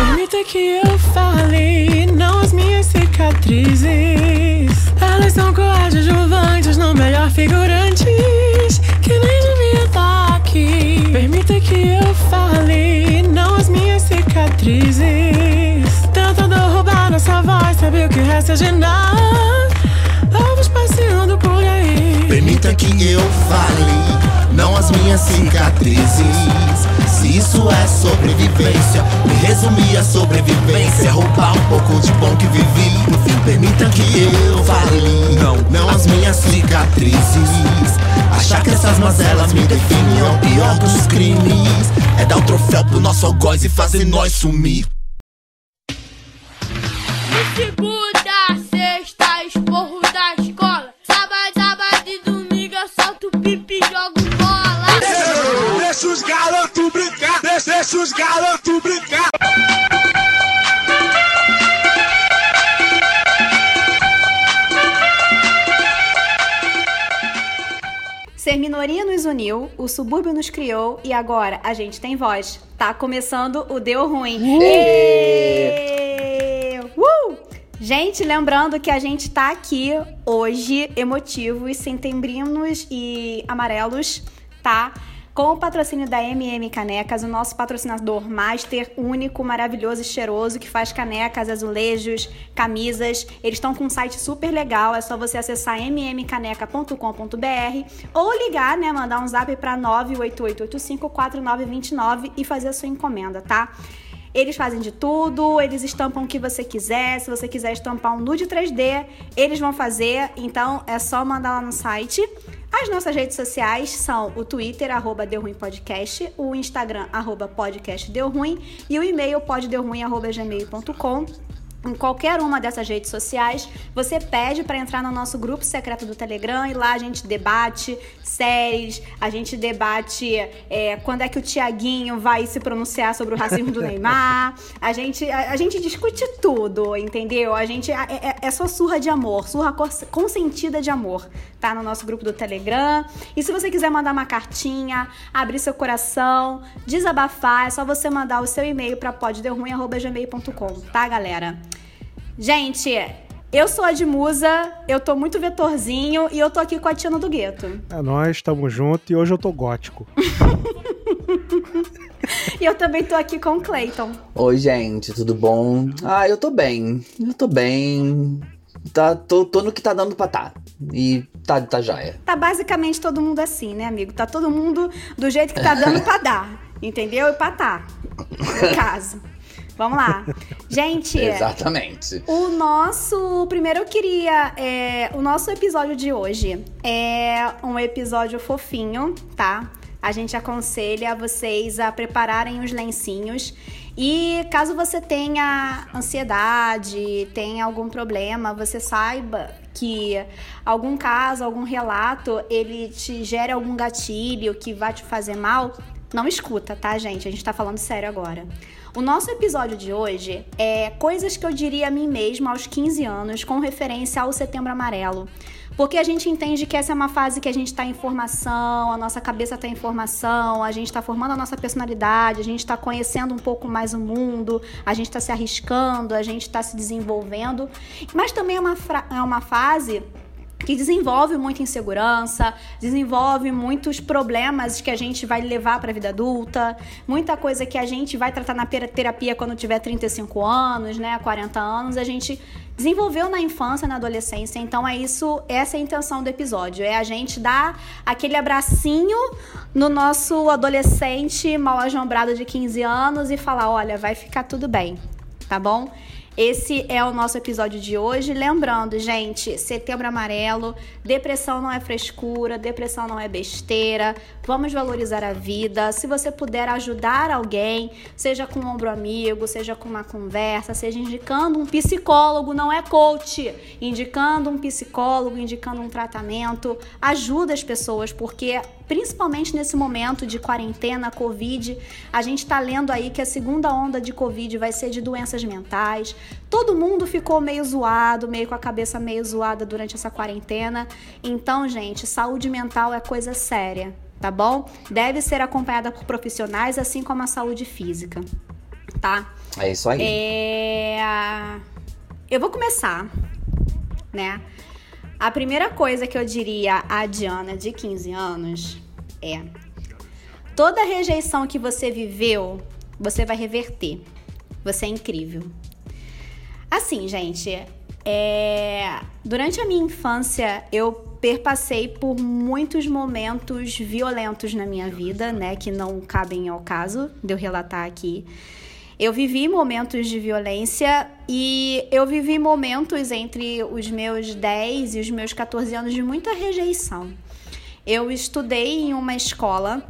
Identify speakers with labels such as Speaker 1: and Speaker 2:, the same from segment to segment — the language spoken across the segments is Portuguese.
Speaker 1: Permita que eu fale, não as minhas cicatrizes. Elas são coadjuvantes, não melhor figurantes. Que nem devia estar aqui. Permita que eu fale, não as minhas cicatrizes. Tentando roubar nossa voz, sabe o que resta de nada? Vamos passeando por aí.
Speaker 2: Permita que eu fale, não as minhas cicatrizes. Se isso é sobrevivência, me resumir a sobrevivência. Roubar um pouco de bom que vivi. No fim, permita que eu fale, não, não as minhas cicatrizes. Achar que essas mazelas me definem é o pior dos crimes. É dar o troféu pro nosso algoz e fazer nós sumir.
Speaker 3: Uniu, o subúrbio nos criou e agora a gente tem voz. Tá começando o Deu Ruim. Êêêê! Uh! Gente, lembrando que a gente tá aqui hoje emotivos, setembrinos e amarelos, tá? Com o patrocínio da MM Canecas, o nosso patrocinador master, único, maravilhoso e cheiroso, que faz canecas, azulejos, camisas. Eles estão com um site super legal, é só você acessar mmcaneca.com.br ou ligar, né, mandar um zap para 988854929 e fazer a sua encomenda, tá? Eles fazem de tudo, eles estampam o que você quiser. Se você quiser estampar um nude 3D, eles vão fazer. Então é só mandar lá no site. As nossas redes sociais são o Twitter, arroba Deu Ruim Podcast, o Instagram, arroba podcast Deu Ruim, e o e-mail poddeuruim, arroba gmail.com. Em qualquer uma dessas redes sociais, você pede para entrar no nosso grupo secreto do Telegram e lá a gente debate séries, a gente debate é, quando é que o Tiaguinho vai se pronunciar sobre o racismo do Neymar, a gente, a, a gente discute tudo, entendeu? A gente é, é, é só surra de amor, surra cons- consentida de amor, tá? No nosso grupo do Telegram. E se você quiser mandar uma cartinha, abrir seu coração, desabafar, é só você mandar o seu e-mail para podderruim.gmail.com, tá, galera? Gente, eu sou a de Musa, eu tô muito vetorzinho e eu tô aqui com a Tina do Gueto.
Speaker 4: É nós, estamos juntos e hoje eu tô gótico.
Speaker 3: E eu também tô aqui com o Clayton.
Speaker 5: Oi, gente, tudo bom? Ah, eu tô bem. Eu tô bem. Tá, tô, tô no que tá dando pra tá. E tá, tá joia.
Speaker 3: Tá basicamente todo mundo assim, né, amigo? Tá todo mundo do jeito que tá dando pra dar, entendeu? E pra tá, no caso. Vamos lá. Gente,
Speaker 5: Exatamente.
Speaker 3: O nosso. Primeiro eu queria. é, o nosso episódio de hoje é um episódio fofinho, tá? A gente aconselha vocês a prepararem os lencinhos. E caso você tenha ansiedade, tenha algum problema, você saiba que algum caso, algum relato, ele te gere algum gatilho que vai te fazer mal, não escuta, tá, gente? A gente tá falando sério agora. O nosso episódio de hoje é coisas que eu diria a mim mesma aos 15 anos com referência ao Setembro Amarelo. Porque a gente entende que essa é uma fase que a gente está em formação, a nossa cabeça está em formação, a gente está formando a nossa personalidade, a gente está conhecendo um pouco mais o mundo, a gente está se arriscando, a gente está se desenvolvendo. Mas também é uma, é uma fase que desenvolve muita insegurança, desenvolve muitos problemas que a gente vai levar para a vida adulta, muita coisa que a gente vai tratar na terapia quando tiver 35 anos, né, 40 anos, a gente desenvolveu na infância, na adolescência. Então é isso, essa é a intenção do episódio, é a gente dar aquele abracinho no nosso adolescente mal ajombrado de 15 anos e falar, olha, vai ficar tudo bem, tá bom? Esse é o nosso episódio de hoje. Lembrando, gente, setembro amarelo, depressão não é frescura, depressão não é besteira. Vamos valorizar a vida. Se você puder ajudar alguém, seja com um ombro amigo, seja com uma conversa, seja indicando um psicólogo, não é coach, indicando um psicólogo, indicando um tratamento, ajuda as pessoas, porque principalmente nesse momento de quarentena, Covid, a gente tá lendo aí que a segunda onda de Covid vai ser de doenças mentais. Todo mundo ficou meio zoado, meio com a cabeça meio zoada durante essa quarentena. Então, gente, saúde mental é coisa séria, tá bom? Deve ser acompanhada por profissionais, assim como a saúde física. tá?
Speaker 5: É isso aí.
Speaker 3: É... Eu vou começar, né? A primeira coisa que eu diria à Diana de 15 anos é: toda rejeição que você viveu, você vai reverter. Você é incrível. Assim, gente, é... durante a minha infância eu perpassei por muitos momentos violentos na minha vida, né? Que não cabem ao caso de eu relatar aqui. Eu vivi momentos de violência e eu vivi momentos entre os meus 10 e os meus 14 anos de muita rejeição. Eu estudei em uma escola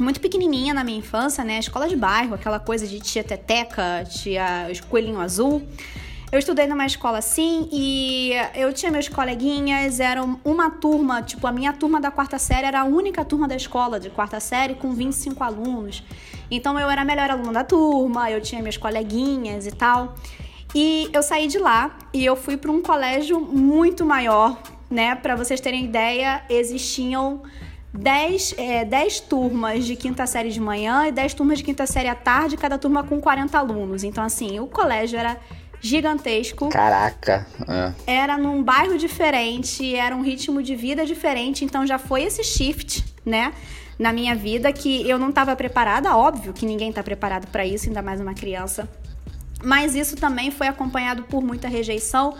Speaker 3: muito pequenininha na minha infância, né? Escola de bairro, aquela coisa de tia Teteca, tia Coelhinho Azul. Eu estudei numa escola assim e eu tinha meus coleguinhas, eram uma turma, tipo, a minha turma da quarta série era a única turma da escola de quarta série com 25 alunos. Então eu era a melhor aluna da turma, eu tinha meus coleguinhas e tal. E eu saí de lá e eu fui para um colégio muito maior, né? Para vocês terem ideia, existiam 10, é, 10 turmas de quinta série de manhã e 10 turmas de quinta série à tarde, cada turma com 40 alunos. Então, assim, o colégio era gigantesco.
Speaker 5: Caraca. É.
Speaker 3: Era num bairro diferente, era um ritmo de vida diferente, então já foi esse shift, né? Na minha vida que eu não estava preparada, óbvio que ninguém está preparado para isso, ainda mais uma criança. Mas isso também foi acompanhado por muita rejeição,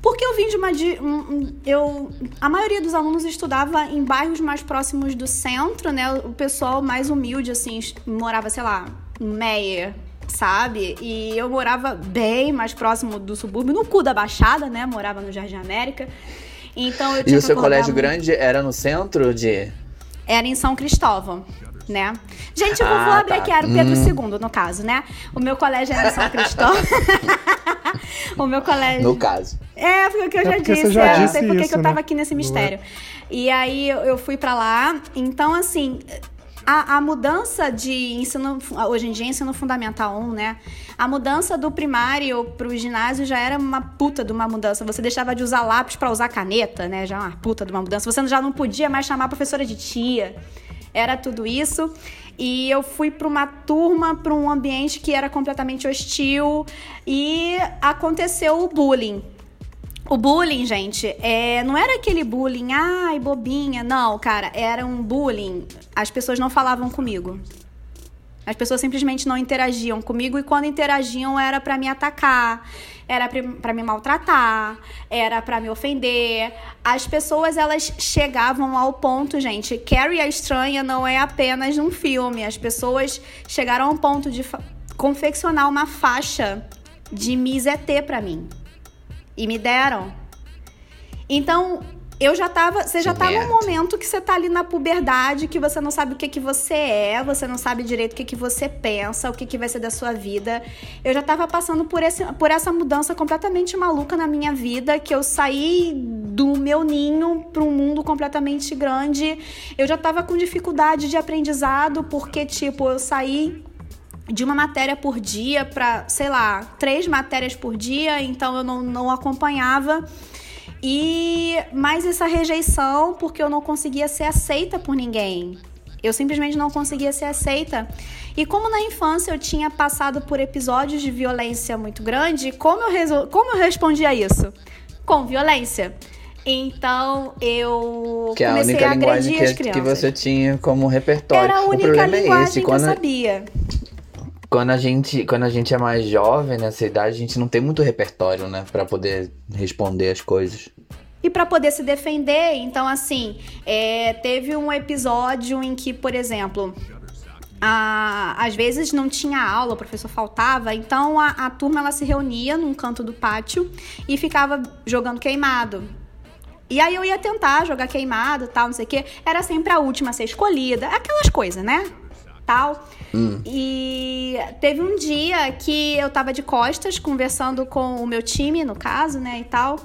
Speaker 3: porque eu vim de uma. De, um, eu, a maioria dos alunos estudava em bairros mais próximos do centro, né? O pessoal mais humilde, assim, morava, sei lá, em Meyer, sabe? E eu morava bem mais próximo do subúrbio, no cu da Baixada, né? Morava no Jardim América. Então eu tinha
Speaker 5: E o seu colégio
Speaker 3: muito.
Speaker 5: grande era no centro de.
Speaker 3: Era em São Cristóvão. Né? Gente, eu vou,
Speaker 5: Ah,
Speaker 3: abrir
Speaker 5: tá.
Speaker 3: aqui, era o Pedro
Speaker 5: Hum.
Speaker 3: II, no caso, né? O meu colégio era em São Cristóvão. o meu colégio.
Speaker 5: No caso.
Speaker 3: É, foi o que eu
Speaker 4: É
Speaker 3: já disse.
Speaker 4: você já
Speaker 3: é, não
Speaker 4: disse
Speaker 3: sei por que eu tava
Speaker 4: né?
Speaker 3: aqui nesse
Speaker 4: Não é?
Speaker 3: mistério. E aí eu, eu fui pra lá. Então, assim, a, a mudança de ensino. Hoje em dia, ensino fundamental 1, né? A mudança do primário pro ginásio já era uma puta de uma mudança. Você deixava de usar lápis pra usar caneta, né? Já uma puta de uma mudança. Você já não podia mais chamar a professora de tia. Era tudo isso. E eu fui para uma turma, para um ambiente que era completamente hostil e aconteceu o bullying. O bullying, gente, é, não era aquele bullying, ai, bobinha. Não, cara, era um bullying. As pessoas não falavam comigo. As pessoas simplesmente não interagiam comigo e quando interagiam era pra me atacar, era pra me maltratar, era pra me ofender. As pessoas elas chegavam ao ponto, gente, Carrie a estranha não é apenas um filme. As pessoas chegaram ao ponto de confeccionar uma faixa de Miss ET pra mim. E me deram. Então, eu já tava. Você já tá num momento que você tá ali na puberdade, que você não sabe o que, que você é, você não sabe direito o que, que você pensa, o que, que vai ser da sua vida. Eu já tava passando por, esse, por essa mudança completamente maluca na minha vida, que eu saí do meu ninho para um mundo completamente grande. Eu já tava com dificuldade de aprendizado, porque, tipo, eu saí de uma matéria por dia para, sei lá, três matérias por dia, então eu não, não acompanhava. E mais essa rejeição porque eu não conseguia ser aceita por ninguém. Eu simplesmente não conseguia ser aceita. E como na infância eu tinha passado por episódios de violência muito grande, como eu, resol... como eu respondia a isso? Com violência. Então eu
Speaker 5: Que é a
Speaker 3: comecei
Speaker 5: única
Speaker 3: a
Speaker 5: linguagem
Speaker 3: agredir as
Speaker 5: que, que
Speaker 3: crianças.
Speaker 5: você tinha como repertório.
Speaker 3: Era a única
Speaker 5: problema é
Speaker 3: linguagem
Speaker 5: esse.
Speaker 3: que eu sabia.
Speaker 5: Quando, a gente, quando a gente é mais jovem nessa idade, a gente não tem muito repertório, né? Pra poder responder as coisas.
Speaker 3: E para poder se defender, então assim, é, teve um episódio em que, por exemplo, a- às vezes não tinha aula, o professor faltava, então a, a turma ela se reunia num canto do pátio e ficava jogando queimado. E aí eu ia tentar jogar queimado, tal, não sei o quê. Era sempre a última a ser escolhida, aquelas coisas, né? Tal. E teve um dia que eu tava de costas conversando com o meu time, no caso, né, e tal.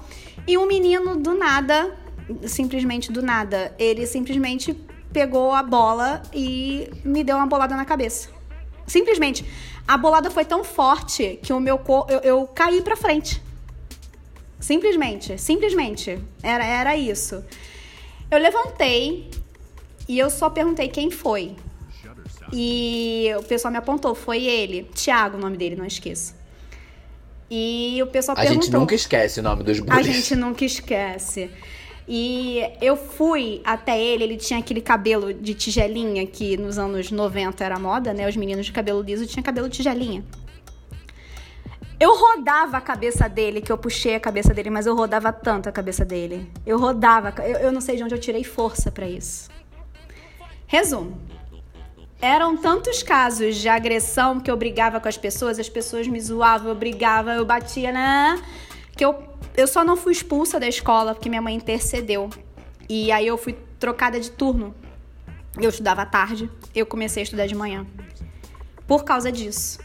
Speaker 3: E um menino do nada, simplesmente do nada, ele simplesmente pegou a bola e me deu uma bolada na cabeça. Simplesmente. A bolada foi tão forte que o meu corpo. Eu, eu caí pra frente. Simplesmente. Simplesmente. Era, era isso. Eu levantei e eu só perguntei quem foi. E o pessoal me apontou, foi ele. Tiago, o nome dele, não esqueça. E o pessoal
Speaker 5: A
Speaker 3: perguntou.
Speaker 5: gente nunca esquece o nome dos
Speaker 3: A
Speaker 5: bullies.
Speaker 3: gente nunca esquece. E eu fui até ele, ele tinha aquele cabelo de tigelinha que nos anos 90 era moda, né? Os meninos de cabelo liso tinham cabelo tigelinha. Eu rodava a cabeça dele, que eu puxei a cabeça dele, mas eu rodava tanto a cabeça dele. Eu rodava, eu, eu não sei de onde eu tirei força pra isso. Resumo. Eram tantos casos de agressão que eu brigava com as pessoas, as pessoas me zoavam, eu brigava, eu batia, né? Que eu, eu só não fui expulsa da escola porque minha mãe intercedeu. E aí eu fui trocada de turno. Eu estudava à tarde, eu comecei a estudar de manhã. Por causa disso.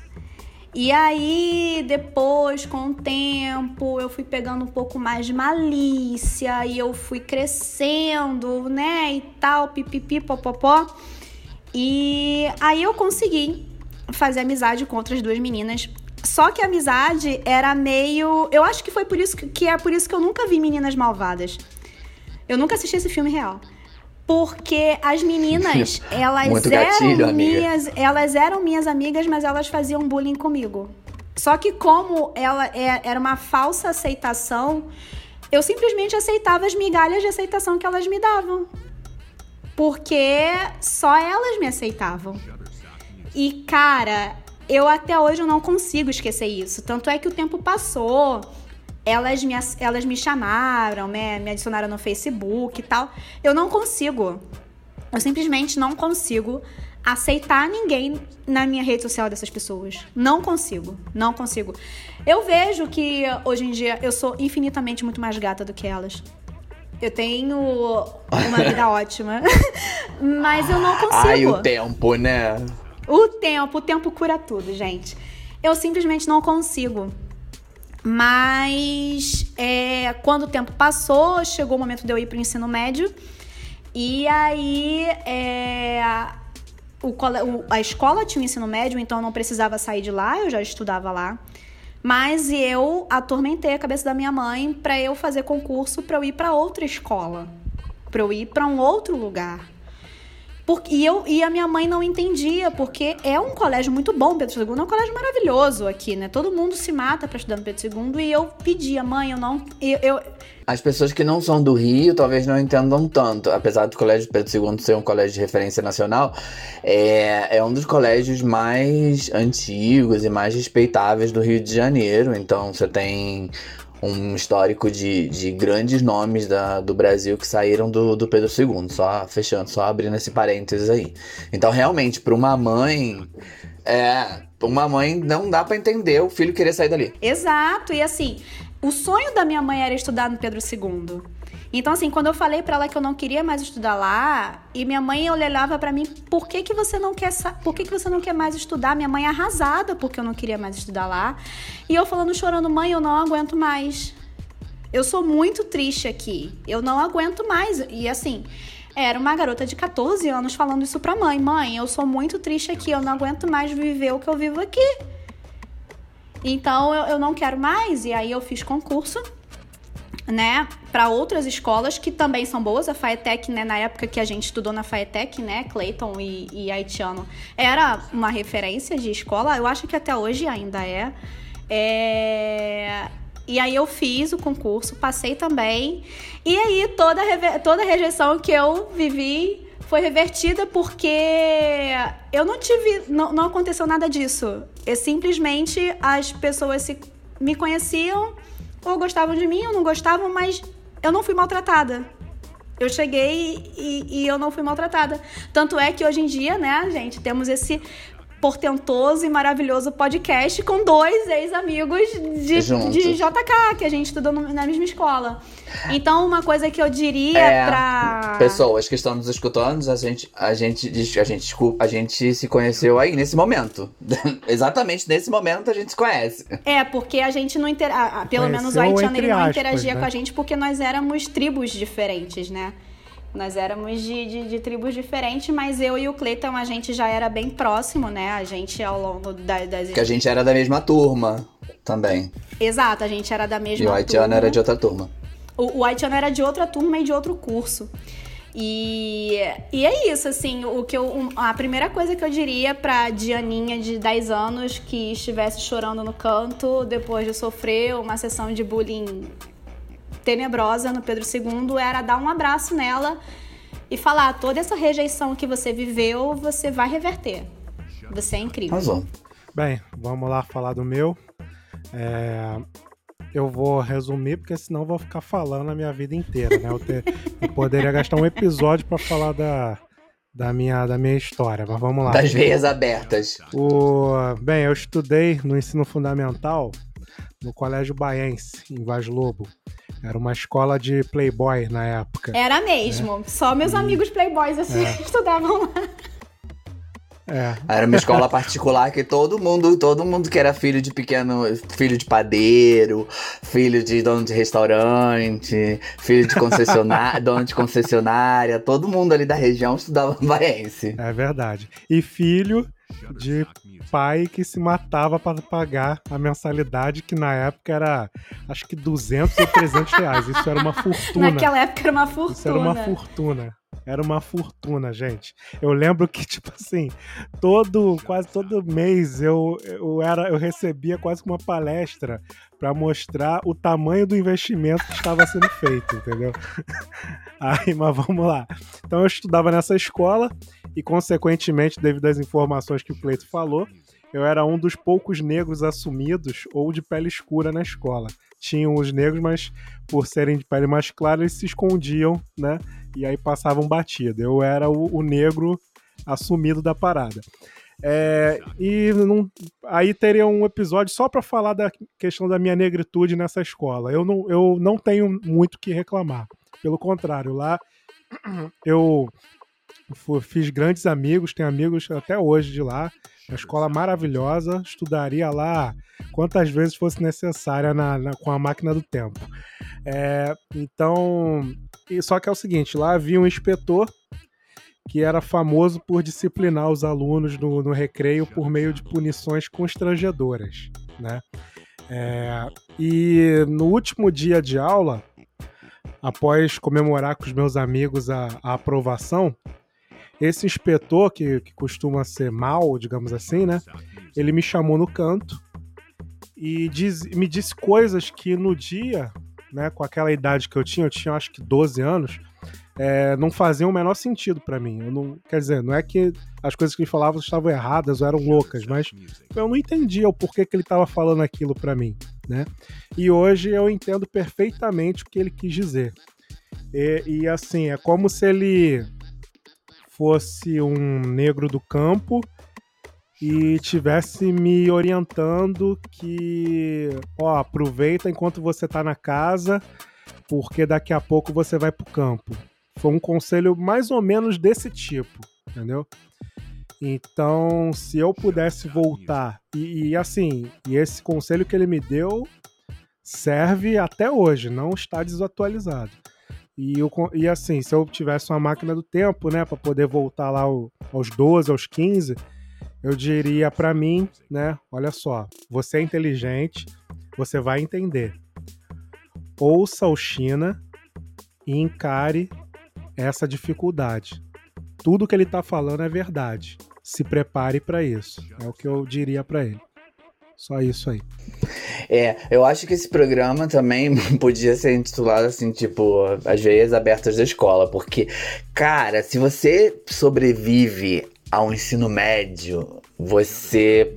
Speaker 3: E aí, depois, com o tempo, eu fui pegando um pouco mais de malícia e eu fui crescendo, né? E tal, pipipi, popopó. E aí eu consegui fazer amizade com outras duas meninas. Só que a amizade era meio. Eu acho que foi por isso que, que é por isso que eu nunca vi Meninas Malvadas. Eu nunca assisti esse filme real. Porque as meninas, elas
Speaker 5: Muito
Speaker 3: eram
Speaker 5: gatilho, amiga.
Speaker 3: minhas, elas eram minhas amigas, mas elas faziam bullying comigo. Só que como ela é- era uma falsa aceitação, eu simplesmente aceitava as migalhas de aceitação que elas me davam. Porque só elas me aceitavam. E cara, eu até hoje eu não consigo esquecer isso. Tanto é que o tempo passou, elas me, elas me chamaram, né, me adicionaram no Facebook e tal. Eu não consigo. Eu simplesmente não consigo aceitar ninguém na minha rede social dessas pessoas. Não consigo, não consigo. Eu vejo que hoje em dia eu sou infinitamente muito mais gata do que elas. Eu tenho uma vida ótima, mas eu não consigo.
Speaker 5: Ai, o tempo, né?
Speaker 3: O tempo, o tempo cura tudo, gente. Eu simplesmente não consigo. Mas é, quando o tempo passou, chegou o momento de eu ir para o ensino médio. E aí é, o a escola tinha o ensino médio, então eu não precisava sair de lá, eu já estudava lá. Mas eu atormentei a cabeça da minha mãe para eu fazer concurso para eu ir para outra escola, para eu ir para um outro lugar. Porque, e, eu, e a minha mãe não entendia, porque é um colégio muito bom, Pedro II, é um colégio maravilhoso aqui, né? Todo mundo se mata pra estudar no Pedro II, e eu pedia, mãe, eu não. Eu, eu-
Speaker 5: As pessoas que não são do Rio talvez não entendam tanto. Apesar do Colégio Pedro II ser um colégio de referência nacional, é, é um dos colégios mais antigos e mais respeitáveis do Rio de Janeiro. Então você tem um histórico de, de grandes nomes da, do Brasil que saíram do, do Pedro II. Só fechando, só abrindo esse parênteses aí. Então, realmente, para uma mãe. É, uma mãe não dá pra entender o filho querer sair dali.
Speaker 3: Exato, e assim, o sonho da minha mãe era estudar no Pedro II. Então, assim, quando eu falei pra ela que eu não queria mais estudar lá, e minha mãe olhava pra mim, por que, que você não quer por que, que você não quer mais estudar? Minha mãe arrasada porque eu não queria mais estudar lá. E eu falando, chorando, mãe, eu não aguento mais. Eu sou muito triste aqui. Eu não aguento mais. E assim, era uma garota de 14 anos falando isso pra mãe. Mãe, eu sou muito triste aqui. Eu não aguento mais viver o que eu vivo aqui. Então eu, eu não quero mais. E aí eu fiz concurso, né, para outras escolas que também são boas. A Faetec, né, na época que a gente estudou na Faetec, né, Clayton e, e Haitiano, era uma referência de escola. Eu acho que até hoje ainda é. É, E aí eu fiz o concurso, passei também. E aí toda, toda rejeição que eu vivi foi revertida porque eu não tive. Não, não aconteceu nada disso. Eu, simplesmente as pessoas se, me conheciam ou gostavam de mim ou não gostavam, mas eu não fui maltratada. Eu cheguei e, e eu não fui maltratada. Tanto é que hoje em dia, né, gente, temos esse portentoso e maravilhoso podcast com dois ex-amigos de,
Speaker 5: Juntos.
Speaker 3: de JK, que a gente estudou na mesma escola. Então, uma coisa que eu diria
Speaker 5: É,
Speaker 3: pra.
Speaker 5: Pessoas que estão nos escutando, a gente, a gente, a gente, desculpa, a gente se conheceu aí nesse momento. Exatamente nesse momento a gente se conhece.
Speaker 3: É, porque a gente não intera... ah, ah, Pelo menos o
Speaker 4: Conheceu
Speaker 3: haitiano ele não
Speaker 4: aspas,
Speaker 3: interagia
Speaker 4: né?
Speaker 3: com a gente porque nós éramos tribos diferentes, né? Nós éramos de, de, de tribos diferentes, mas eu e o Cleiton, a gente já era bem próximo, né? A gente, ao longo da- das...
Speaker 5: Porque a gente era da mesma turma também.
Speaker 3: Exato, a gente era da mesma
Speaker 5: E o haitiano
Speaker 3: turma.
Speaker 5: era de outra turma.
Speaker 3: O, o haitiano era de outra turma e de outro curso. E, e é isso, assim, o que eu, a primeira coisa que eu diria pra Dianinha de 10 anos que estivesse chorando no canto depois de sofrer uma sessão de bullying tenebrosa no Pedro II era dar um abraço nela e falar: toda essa rejeição que você viveu, você vai reverter. Você é incrível.
Speaker 5: Arrasou.
Speaker 4: Bem, vamos lá falar do meu. É, eu vou resumir, porque senão eu vou ficar falando a minha vida inteira, né? Eu, ter- eu poderia gastar um episódio para falar da, da, minha, da minha história, mas vamos lá.
Speaker 5: Das veias abertas.
Speaker 4: O, bem, eu estudei no ensino fundamental no Colégio Baense, em Vaz Lobo. Era uma escola de playboy na época.
Speaker 3: Era mesmo. Só meus amigos playboys assim estudavam lá.
Speaker 4: É,
Speaker 5: Era uma escola particular que todo mundo, todo mundo que era filho de pequeno, filho de padeiro, filho de dono de restaurante, filho de concessionária, dono de concessionária, todo mundo ali da região estudava no Baense.
Speaker 4: é verdade. E filho de pai que se matava para pagar a mensalidade, que na época era acho que 200 ou 300 reais. Isso era uma fortuna.
Speaker 3: Naquela época era uma fortuna.
Speaker 4: Isso era uma fortuna. Era uma fortuna, gente. Eu lembro que, tipo assim, todo, quase todo mês eu, eu, era, eu recebia quase uma palestra para mostrar o tamanho do investimento que estava sendo feito, entendeu? Aí, mas vamos lá. Então eu estudava nessa escola e, consequentemente, devido às informações que o Cleito falou, eu era um dos poucos negros assumidos ou de pele escura na escola. Tinham os negros, mas por serem de pele mais clara, eles se escondiam, né? E aí passavam batida. Eu era o, o negro assumido da parada. É, e não- aí teria um episódio só para falar da questão da minha negritude nessa escola. Eu não, eu não tenho muito que reclamar. Pelo contrário, lá eu fiz grandes amigos, tenho amigos até hoje de lá. Uma escola maravilhosa, estudaria lá quantas vezes fosse necessária na- na- com a máquina do tempo. É, então, só que é o seguinte, lá havia um inspetor que era famoso por disciplinar os alunos no, no recreio por meio de punições constrangedoras, né? É, e no último dia de aula, após comemorar com os meus amigos a, a aprovação, esse inspetor, que, que costuma ser mal, digamos assim, né? Ele me chamou no canto e diz- me disse coisas que no dia, né, com aquela idade que eu tinha, eu tinha acho que 12 anos, é, não faziam o menor sentido pra mim. Eu não, quer dizer, não é que as coisas que ele falava estavam erradas ou eram loucas, mas eu não entendia o porquê que ele estava falando aquilo pra mim, né? E hoje eu entendo perfeitamente o que ele quis dizer. E, e, assim, é como se ele fosse um negro do campo e tivesse me orientando que, ó, aproveita enquanto você tá na casa, porque daqui a pouco você vai pro campo. Foi um conselho mais ou menos desse tipo, entendeu? Então, se eu pudesse voltar, e, e assim, e esse conselho que ele me deu serve até hoje, não está desatualizado. E, eu, e assim, se eu tivesse uma máquina do tempo, né, para poder voltar lá ao- aos 12, aos 15, eu diria pra mim, né, olha só, você é inteligente, você vai entender. Ouça o China e encare essa dificuldade. Tudo que ele tá falando é verdade. Se prepare pra isso. É o que eu diria pra ele. Só isso aí.
Speaker 5: É, eu acho que esse programa também podia ser intitulado assim, tipo, As Veias Abertas da Escola, porque, cara, se você sobrevive ao ensino médio, você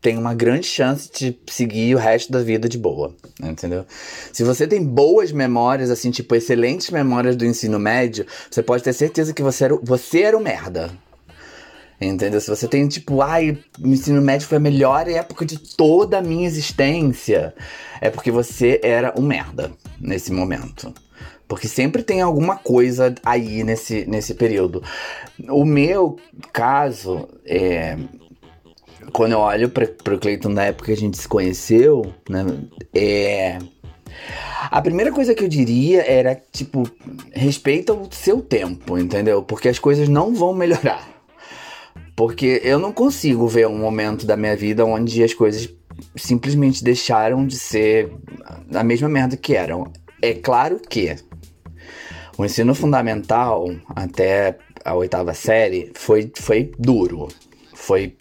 Speaker 5: tem uma grande chance de seguir o resto da vida de boa, entendeu? Se você tem boas memórias, assim, tipo, excelentes memórias do ensino médio, você pode ter certeza que você era, você era um merda. Entendeu? Se você tem, tipo, ai, o ensino médio foi a melhor época de toda a minha existência, é porque você era um merda nesse momento. Porque sempre tem alguma coisa aí nesse, nesse período. O meu caso, é, quando eu olho pra, pro Cleiton da época que a gente se conheceu, né, é. A primeira coisa que eu diria era, tipo, respeita o seu tempo, entendeu? Porque as coisas não vão melhorar. Porque eu não consigo ver um momento da minha vida onde as coisas simplesmente deixaram de ser a mesma merda que eram. É claro que O ensino fundamental, até a oitava série, foi, foi duro. Foi.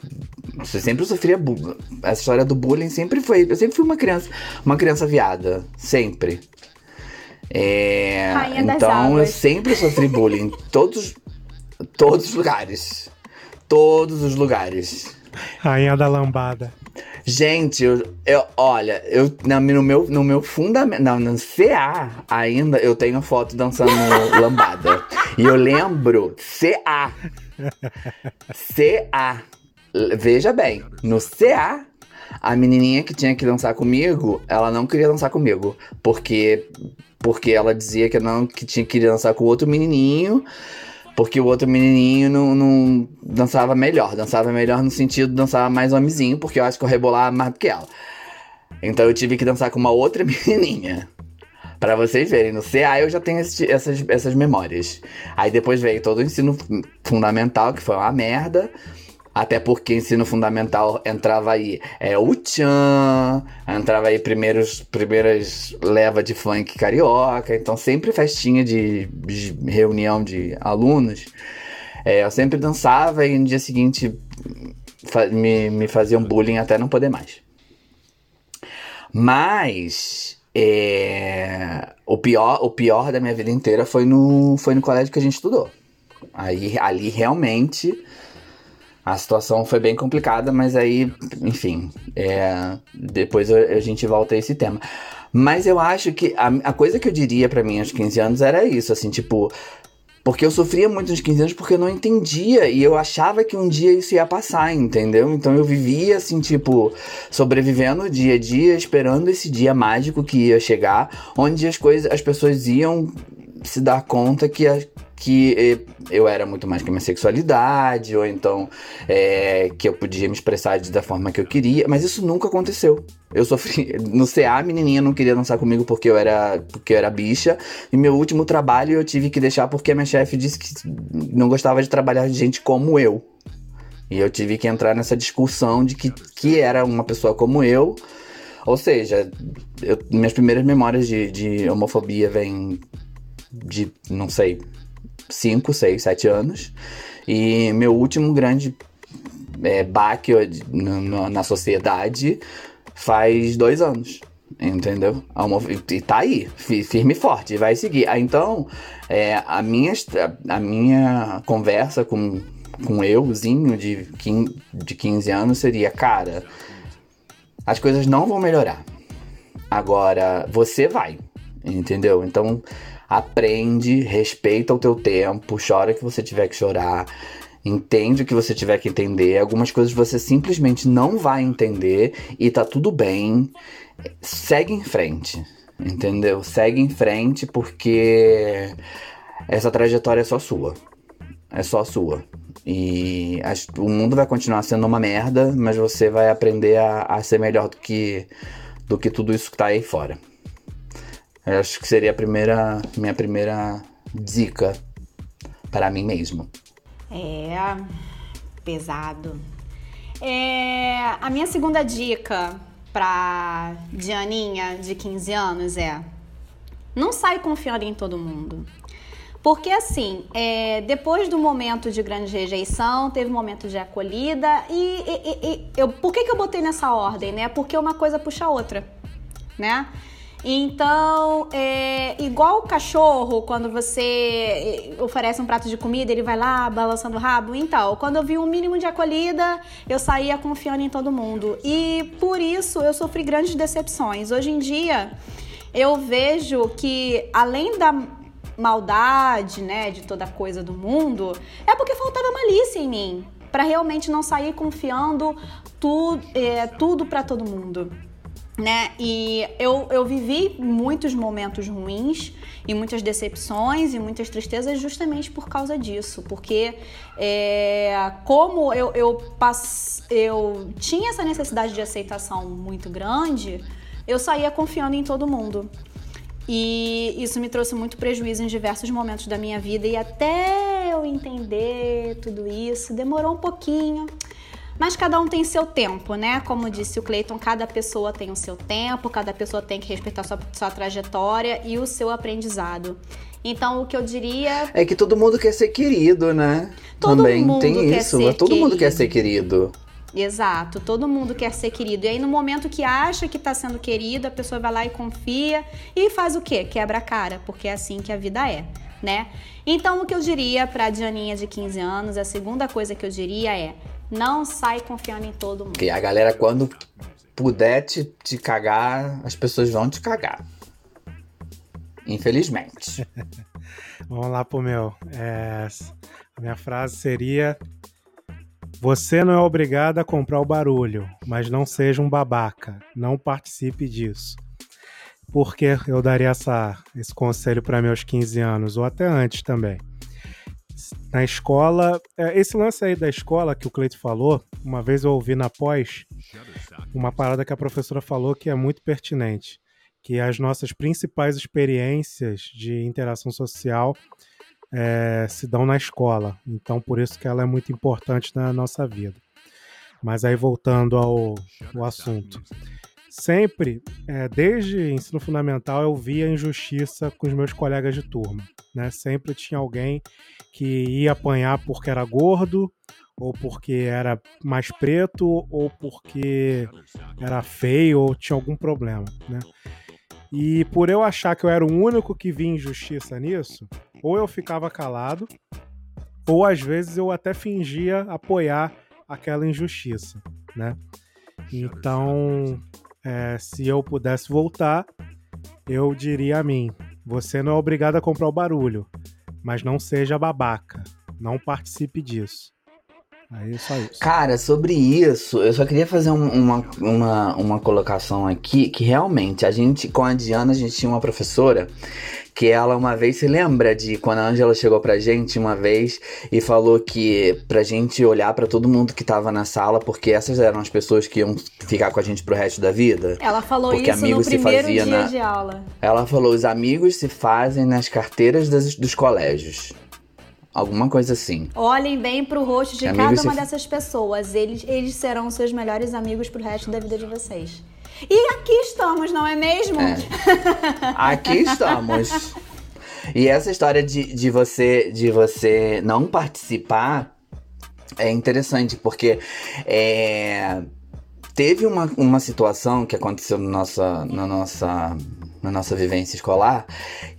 Speaker 5: Você sempre sofria bullying. Essa história do bullying sempre foi. Eu sempre fui uma criança, uma criança viada. Sempre. É, então eu sempre sofri bullying. em todos, todos os lugares. Todos os lugares.
Speaker 4: Rainha da lambada.
Speaker 5: Gente, eu, eu- olha, eu na- no meu, no meu fundamento, não, no CA ainda eu tenho foto dançando lambada. E eu lembro CA. CA. Veja bem, no CA, a menininha que tinha que dançar comigo, ela não queria dançar comigo, porque porque ela dizia que não que tinha que dançar com outro menininho. Porque o outro menininho não, não dançava melhor. Dançava melhor no sentido dançava mais homenzinho, porque eu acho que eu rebolava mais do que ela. Então eu tive que dançar com uma outra menininha. Pra vocês verem, no CA eu já tenho esse- essas, essas memórias. Aí depois veio todo o ensino fundamental, que foi uma merda. Até porque ensino fundamental entrava aí é, o Tchan, entrava aí primeiros, primeiras leva de funk carioca, então sempre festinha de, de reunião de alunos. É, eu sempre dançava e no dia seguinte fa- me, me faziam bullying até não poder mais. Mas é, o, pior, o pior da minha vida inteira foi no, foi no colégio que a gente estudou. Aí, ali realmente a situação foi bem complicada, mas aí, enfim, é, depois a, gente volta a esse tema. Mas eu acho que a, a coisa que eu diria pra mim aos 15 anos era isso, assim, tipo. Porque eu sofria muito nos 15 anos porque eu não entendia e eu achava que um dia isso ia passar, entendeu? Então eu vivia assim, tipo, sobrevivendo dia a dia, esperando esse dia mágico que ia chegar, onde as coisas, as pessoas iam se dar conta que, a- que eh, eu era muito mais que a minha sexualidade, ou então é, que eu podia me expressar da forma que eu queria, mas isso nunca aconteceu. Eu sofri. No CA, a menininha não queria dançar comigo porque eu era, porque eu era bicha. E meu último trabalho eu tive que deixar porque a minha chefe disse que não gostava de trabalhar de gente como eu. E eu tive que entrar nessa discussão de que, que era uma pessoa como eu. Ou seja, eu- minhas primeiras memórias de, de homofobia vêm de, não sei, 5, 6, 7 anos. E meu último grande é, baque na, na- na sociedade faz dois anos. Entendeu? Homo- E tá aí, fi- firme e forte, vai seguir. Ah, Então, é, a, minha, a minha conversa com, com euzinho de 15, de 15 anos seria: cara, as coisas não vão melhorar. Agora, você vai, entendeu? Então, aprende, respeita o teu tempo, chora que você tiver que chorar, entende o que você tiver que entender. Algumas coisas você simplesmente não vai entender e tá tudo bem. Segue em frente, entendeu? Segue em frente porque essa trajetória é só sua. É só sua. E as- o mundo vai continuar sendo uma merda, mas você vai aprender a, a ser melhor do que, do que tudo isso que tá aí fora. Eu acho que seria a primeira, minha primeira dica para mim mesmo.
Speaker 3: É pesado. É, a minha segunda dica pra Dianinha de 15 anos é: não sai confiando em todo mundo. Porque assim, é, depois do momento de grande rejeição, teve um momento de acolhida e, e- e- e eu, por que, que eu botei nessa ordem, né? Porque uma coisa puxa a outra, né? Então, é igual o cachorro, quando você eh, oferece um prato de comida, ele vai lá balançando o rabo. Então, quando eu vi um mínimo de acolhida, eu saía confiando em todo mundo. E por isso eu sofri grandes decepções. Hoje em dia, eu vejo que além da maldade, né, de toda coisa do mundo, é porque faltava malícia em mim, para realmente não sair confiando tu, é, tudo para todo mundo né? E eu, eu vivi muitos momentos ruins e muitas decepções e muitas tristezas justamente por causa disso, porque é, como eu, eu, eu tinha essa necessidade de aceitação muito grande, eu saía confiando em todo mundo. E isso me trouxe muito prejuízo em diversos momentos da minha vida e até eu entender tudo isso demorou um pouquinho. Mas cada um tem seu tempo, né? Como disse o Cleiton, cada pessoa tem o seu tempo, cada pessoa tem que respeitar sua, sua trajetória e o seu aprendizado. Então, o que eu diria.
Speaker 5: É que todo mundo quer ser querido, né?
Speaker 3: Todo
Speaker 5: Também
Speaker 3: mundo
Speaker 5: tem
Speaker 3: quer
Speaker 5: isso.
Speaker 3: ser
Speaker 5: todo mundo quer
Speaker 3: querido.
Speaker 5: ser querido.
Speaker 3: Exato, todo mundo quer ser querido. E aí, no momento que acha que tá sendo querido, a pessoa vai lá e confia e faz o quê? Quebra a cara, porque é assim que a vida é, né? Então, o que eu diria pra Dianinha de 15 anos, a segunda coisa que eu diria é: não sai confiando em todo mundo.
Speaker 5: Porque a galera, quando puder te, te cagar, as pessoas vão te cagar. Infelizmente.
Speaker 4: Vamos lá pro meu. É, a minha frase seria: Você não é obrigado a comprar o barulho, mas não seja um babaca. Não participe disso. Por que eu daria essa, esse conselho para meus 15 anos, ou até antes também? Na escola, é, esse lance aí da escola que o Cleito falou, uma vez eu ouvi na pós uma parada que a professora falou que é muito pertinente, que as nossas principais experiências de interação social é, se dão na escola. Então, por isso que ela é muito importante na nossa vida. Mas aí, voltando ao, ao assunto. Sempre, é, desde ensino fundamental, eu via injustiça com os meus colegas de turma. Né? Sempre tinha alguém que ia apanhar porque era gordo, ou porque era mais preto, ou porque era feio, ou tinha algum problema. Né? E por eu achar que eu era o único que via injustiça nisso, ou eu ficava calado, ou às vezes eu até fingia apoiar aquela injustiça, né? Então, é, se eu pudesse voltar, eu diria a mim: você não é obrigado a comprar o barulho, mas não seja babaca, não participe disso. Aí só isso.
Speaker 5: Cara, sobre isso, eu só queria fazer um- uma, uma, uma colocação aqui, que realmente, a gente, com a Diana, a gente tinha uma professora que ela uma vez se lembra de quando a Angela chegou pra gente uma vez e falou que pra gente olhar pra todo mundo que tava na sala, porque essas eram as pessoas que iam ficar com a gente pro resto da vida.
Speaker 3: Ela falou
Speaker 5: Porque
Speaker 3: isso no
Speaker 5: amigo se
Speaker 3: primeiro
Speaker 5: fazia
Speaker 3: dia
Speaker 5: na-
Speaker 3: de aula.
Speaker 5: Ela falou: os amigos se fazem nas carteiras das- dos colégios. Alguma coisa assim.
Speaker 3: Olhem bem pro rosto de cada uma dessas pessoas. Eles, eles serão seus melhores amigos pro resto da vida de vocês. E aqui estamos, não é mesmo?
Speaker 5: É. Aqui estamos. E essa história de, de, você, de você não participar é interessante, porque é, teve uma, uma situação que aconteceu no nossa, na, nossa, na nossa vivência escolar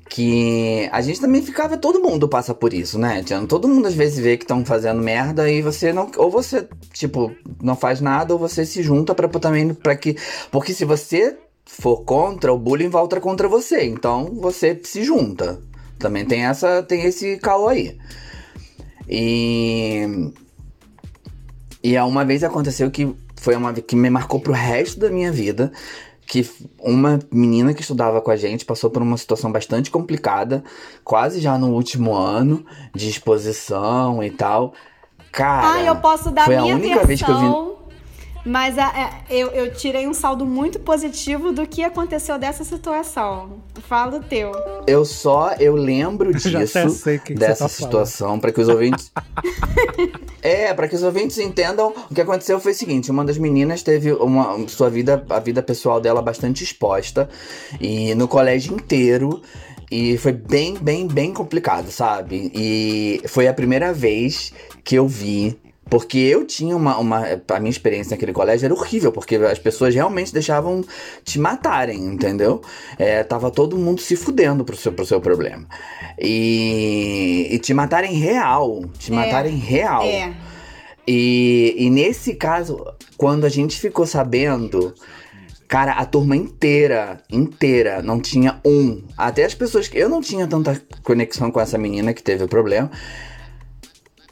Speaker 5: que a gente também ficava, todo mundo passa por isso, né? Todo mundo às vezes vê que estão fazendo merda e você não, ou você, tipo, não faz nada ou você se junta pra também, para que, porque se você for contra, o bullying volta contra você, então você se junta. Também tem essa, tem esse caô aí. E e uma vez aconteceu que foi uma que me marcou pro resto da minha vida, que uma menina que estudava com a gente passou por uma situação bastante complicada, quase já no último ano de exposição e tal. Cara,
Speaker 3: eu posso dar
Speaker 5: foi a
Speaker 3: minha
Speaker 5: única vez que eu vi
Speaker 3: versão. Mas a- é, eu, eu tirei um saldo muito positivo do que aconteceu dessa situação. Fala o teu.
Speaker 5: Eu só eu lembro
Speaker 4: Eu já
Speaker 5: disso
Speaker 4: até sei o que que
Speaker 5: dessa
Speaker 4: você tá
Speaker 5: situação para que os ouvintes É, para que os ouvintes entendam, o que aconteceu foi o seguinte, uma das meninas teve uma sua vida, a vida pessoal dela bastante exposta e no colégio inteiro e foi bem, bem, bem complicado, sabe? E foi a primeira vez que eu vi porque eu tinha uma, uma. A minha experiência naquele colégio era horrível, porque as pessoas realmente deixavam te matarem, entendeu? É, tava todo mundo se fudendo pro seu, pro seu problema. E, e te matarem real. Te
Speaker 3: É,
Speaker 5: matarem real.
Speaker 3: É.
Speaker 5: E, e nesse caso, quando a gente ficou sabendo, cara, a turma inteira, inteira, não tinha um. Até as pessoas que. Eu não tinha tanta conexão com essa menina que teve o problema.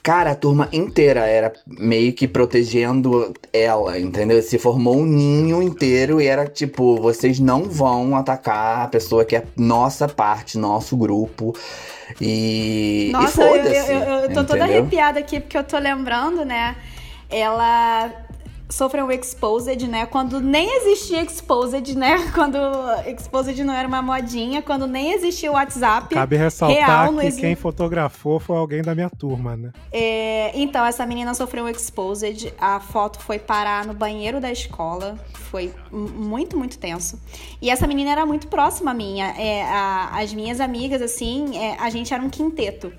Speaker 5: Cara, a turma inteira era meio que protegendo ela, entendeu? Se formou um ninho inteiro e era tipo, vocês não vão atacar a pessoa que é nossa parte, nosso grupo. E.
Speaker 3: Nossa,
Speaker 5: e
Speaker 3: eu, eu, eu, eu tô toda
Speaker 5: entendeu?
Speaker 3: arrepiada aqui porque eu tô lembrando, né? Ela. Sofreu um exposed, né? Quando nem existia exposed, né? Quando exposed não era uma modinha, quando nem existia o WhatsApp.
Speaker 4: Cabe ressaltar
Speaker 3: real,
Speaker 4: que
Speaker 3: exi-
Speaker 4: quem fotografou foi alguém da minha turma, né?
Speaker 3: É, então, essa menina sofreu um exposed. A foto foi parar no banheiro da escola. Foi muito, muito tenso. E essa menina era muito próxima minha. É, a- as minhas amigas, assim, é, a gente era um quinteto.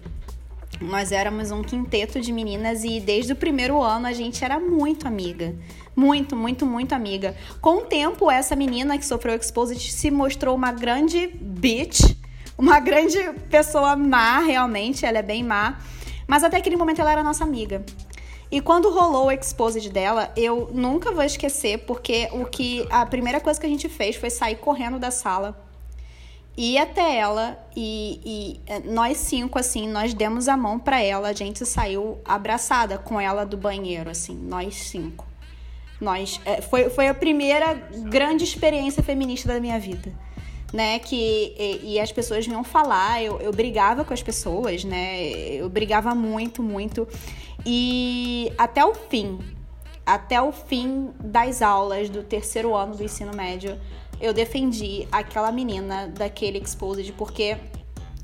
Speaker 3: Nós éramos um quinteto de meninas e desde o primeiro ano a gente era muito amiga. Muito, muito, muito amiga. Com o tempo, essa menina que sofreu exposed se mostrou uma grande bitch. Uma grande pessoa má, realmente. Ela é bem má. Mas até aquele momento ela era nossa amiga. E quando rolou o exposed dela, eu nunca vou esquecer, porque o que a primeira coisa que a gente fez foi sair correndo da sala ir até ela e, e, eh, nós cinco, assim, nós demos a mão pra ela. A gente saiu abraçada com ela do banheiro, assim, nós cinco. Nós, eh, foi, foi a primeira grande experiência feminista da minha vida. Né, que e, e as pessoas vinham falar, eu, eu brigava com as pessoas, né? Eu brigava muito, muito. E até o fim, até o fim das aulas do terceiro ano do ensino médio, eu defendi aquela menina daquele exposed porque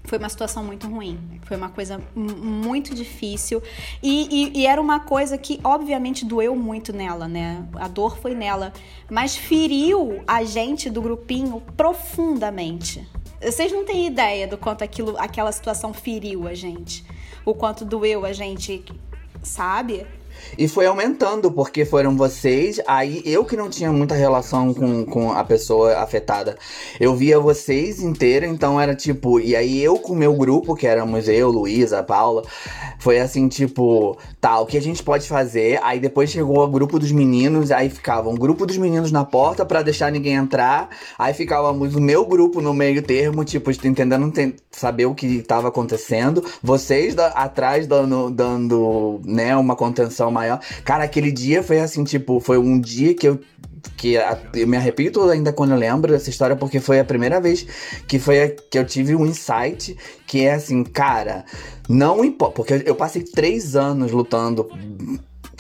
Speaker 3: foi uma situação muito ruim. Foi uma coisa muito difícil. E, e- e era uma coisa que, obviamente, doeu muito nela, né? A dor foi nela. Mas feriu a gente do grupinho profundamente. Vocês não têm ideia do quanto aquilo, aquela situação feriu a gente. O quanto doeu a gente, sabe?
Speaker 5: E foi aumentando, porque foram vocês, aí eu que não tinha muita relação com, com a pessoa afetada. Eu via vocês inteira, então era tipo, e aí eu com o meu grupo, que éramos eu, Luísa, Paula, foi assim, tipo, tá, o que a gente pode fazer? Aí depois chegou o grupo dos meninos, aí ficava um grupo dos meninos na porta pra deixar ninguém entrar, aí ficávamos o meu grupo no meio termo, tipo, tentando ten- saber o que tava acontecendo, vocês da- atrás dando, dando, né, uma contenção maior. Cara, aquele dia foi assim, tipo, foi um dia que eu que a- eu me arrepio todo ainda quando eu lembro dessa história, porque foi a primeira vez que foi a- que eu tive um insight que é assim, cara, não importa, porque eu passei três anos lutando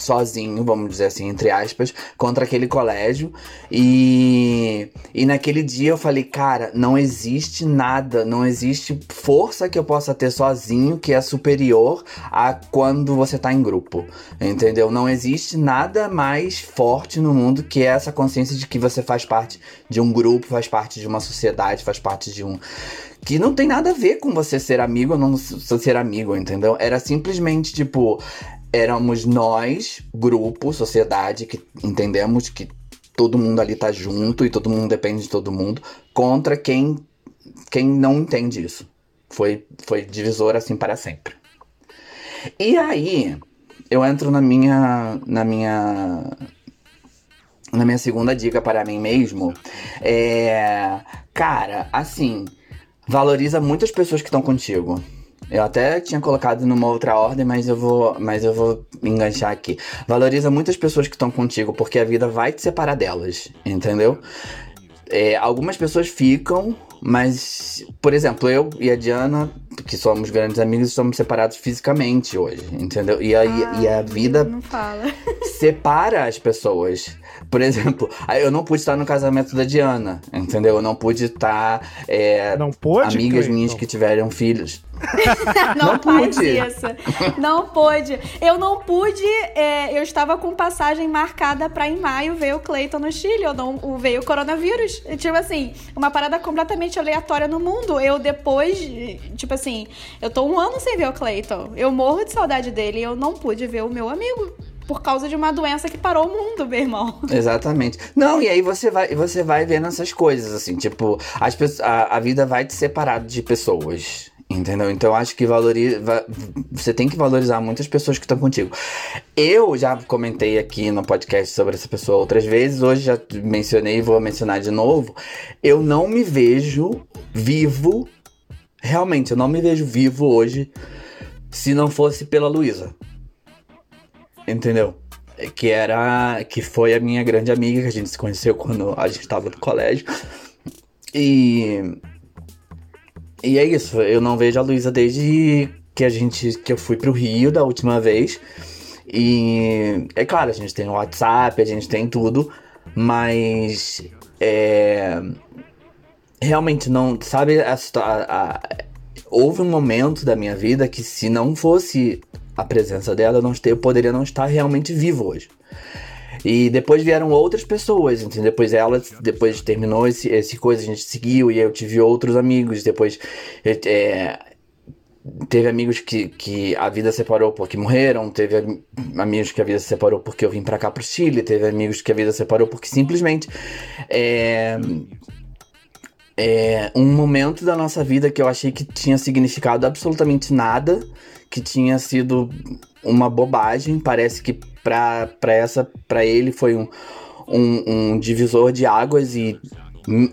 Speaker 5: sozinho, vamos dizer assim, entre aspas, contra aquele colégio. E, e naquele dia eu falei, cara, não existe nada, não existe força que eu possa ter sozinho que é superior a quando você tá em grupo. Entendeu? Não existe nada mais forte no mundo que essa consciência de que você faz parte de um grupo, faz parte de uma sociedade, faz parte de um que não tem nada a ver com você ser amigo ou não ser amigo, entendeu? Era simplesmente tipo, éramos nós, grupo, sociedade, que entendemos que todo mundo ali tá junto e todo mundo depende de todo mundo, contra quem quem não entende isso. Foi foi divisor assim para sempre. E aí, eu entro na minha na minha na minha segunda dica para mim mesmo. É, cara, assim, valoriza muito as pessoas que estão contigo. Eu até tinha colocado numa outra ordem, mas eu vou, mas eu vou enganchar aqui. Valoriza muitas pessoas que estão contigo, porque a vida vai te separar delas, entendeu? É, algumas pessoas ficam, mas, por exemplo, eu e a Diana, que somos grandes amigos, somos separados fisicamente hoje, entendeu? E a, e a vida
Speaker 3: Não fala.
Speaker 5: separa as pessoas. Por exemplo, aí eu não pude estar no casamento da Diana, entendeu? Eu não pude estar. é,
Speaker 4: Não pôde,
Speaker 5: amigas
Speaker 4: Cleiton?
Speaker 5: minhas que tiveram filhos.
Speaker 3: Não,
Speaker 5: Não pude.
Speaker 3: isso. Não pude. Eu não pude. é, eu estava com passagem marcada pra em maio ver o Cleiton no Chile. Eu não, o- veio o coronavírus. Tipo assim, uma parada completamente aleatória no mundo. Eu depois, tipo assim, eu tô um ano sem ver o Cleiton. Eu morro de saudade dele e eu não pude ver o meu amigo. Por causa de uma doença que parou o mundo, meu irmão.
Speaker 5: Exatamente. Não, e aí você vai, você vai vendo essas coisas, assim, tipo, as, a, a vida vai te separar de pessoas. Entendeu? Então acho que valoriza, va- você tem que valorizar muitas pessoas que estão contigo. Eu já comentei aqui no podcast sobre essa pessoa outras vezes, hoje já mencionei e vou mencionar de novo. Eu não me vejo vivo, realmente, eu não me vejo vivo hoje se não fosse pela Luísa. Entendeu? Que era. Que foi a minha grande amiga, que a gente se conheceu quando a gente tava no colégio. E. E é isso, eu não vejo a Luísa desde que a gente. que eu fui pro Rio da última vez. E é claro, a gente tem o WhatsApp, a gente tem tudo, mas é, realmente não. Sabe, a, a, a, houve um momento da minha vida que se não fosse a presença dela, eu, não, eu poderia não estar realmente vivo hoje. E depois vieram outras pessoas, entendeu? Depois ela, depois terminou esse, esse coisa, a gente seguiu e eu tive outros amigos. Depois é, teve amigos que, que a vida separou porque morreram, teve amigos que a vida se separou porque eu vim para cá pro Chile, teve amigos que a vida separou porque simplesmente é, é um momento da nossa vida que eu achei que tinha significado absolutamente nada, que tinha sido uma bobagem, parece que para essa para ele foi um, um, um, divisor de águas e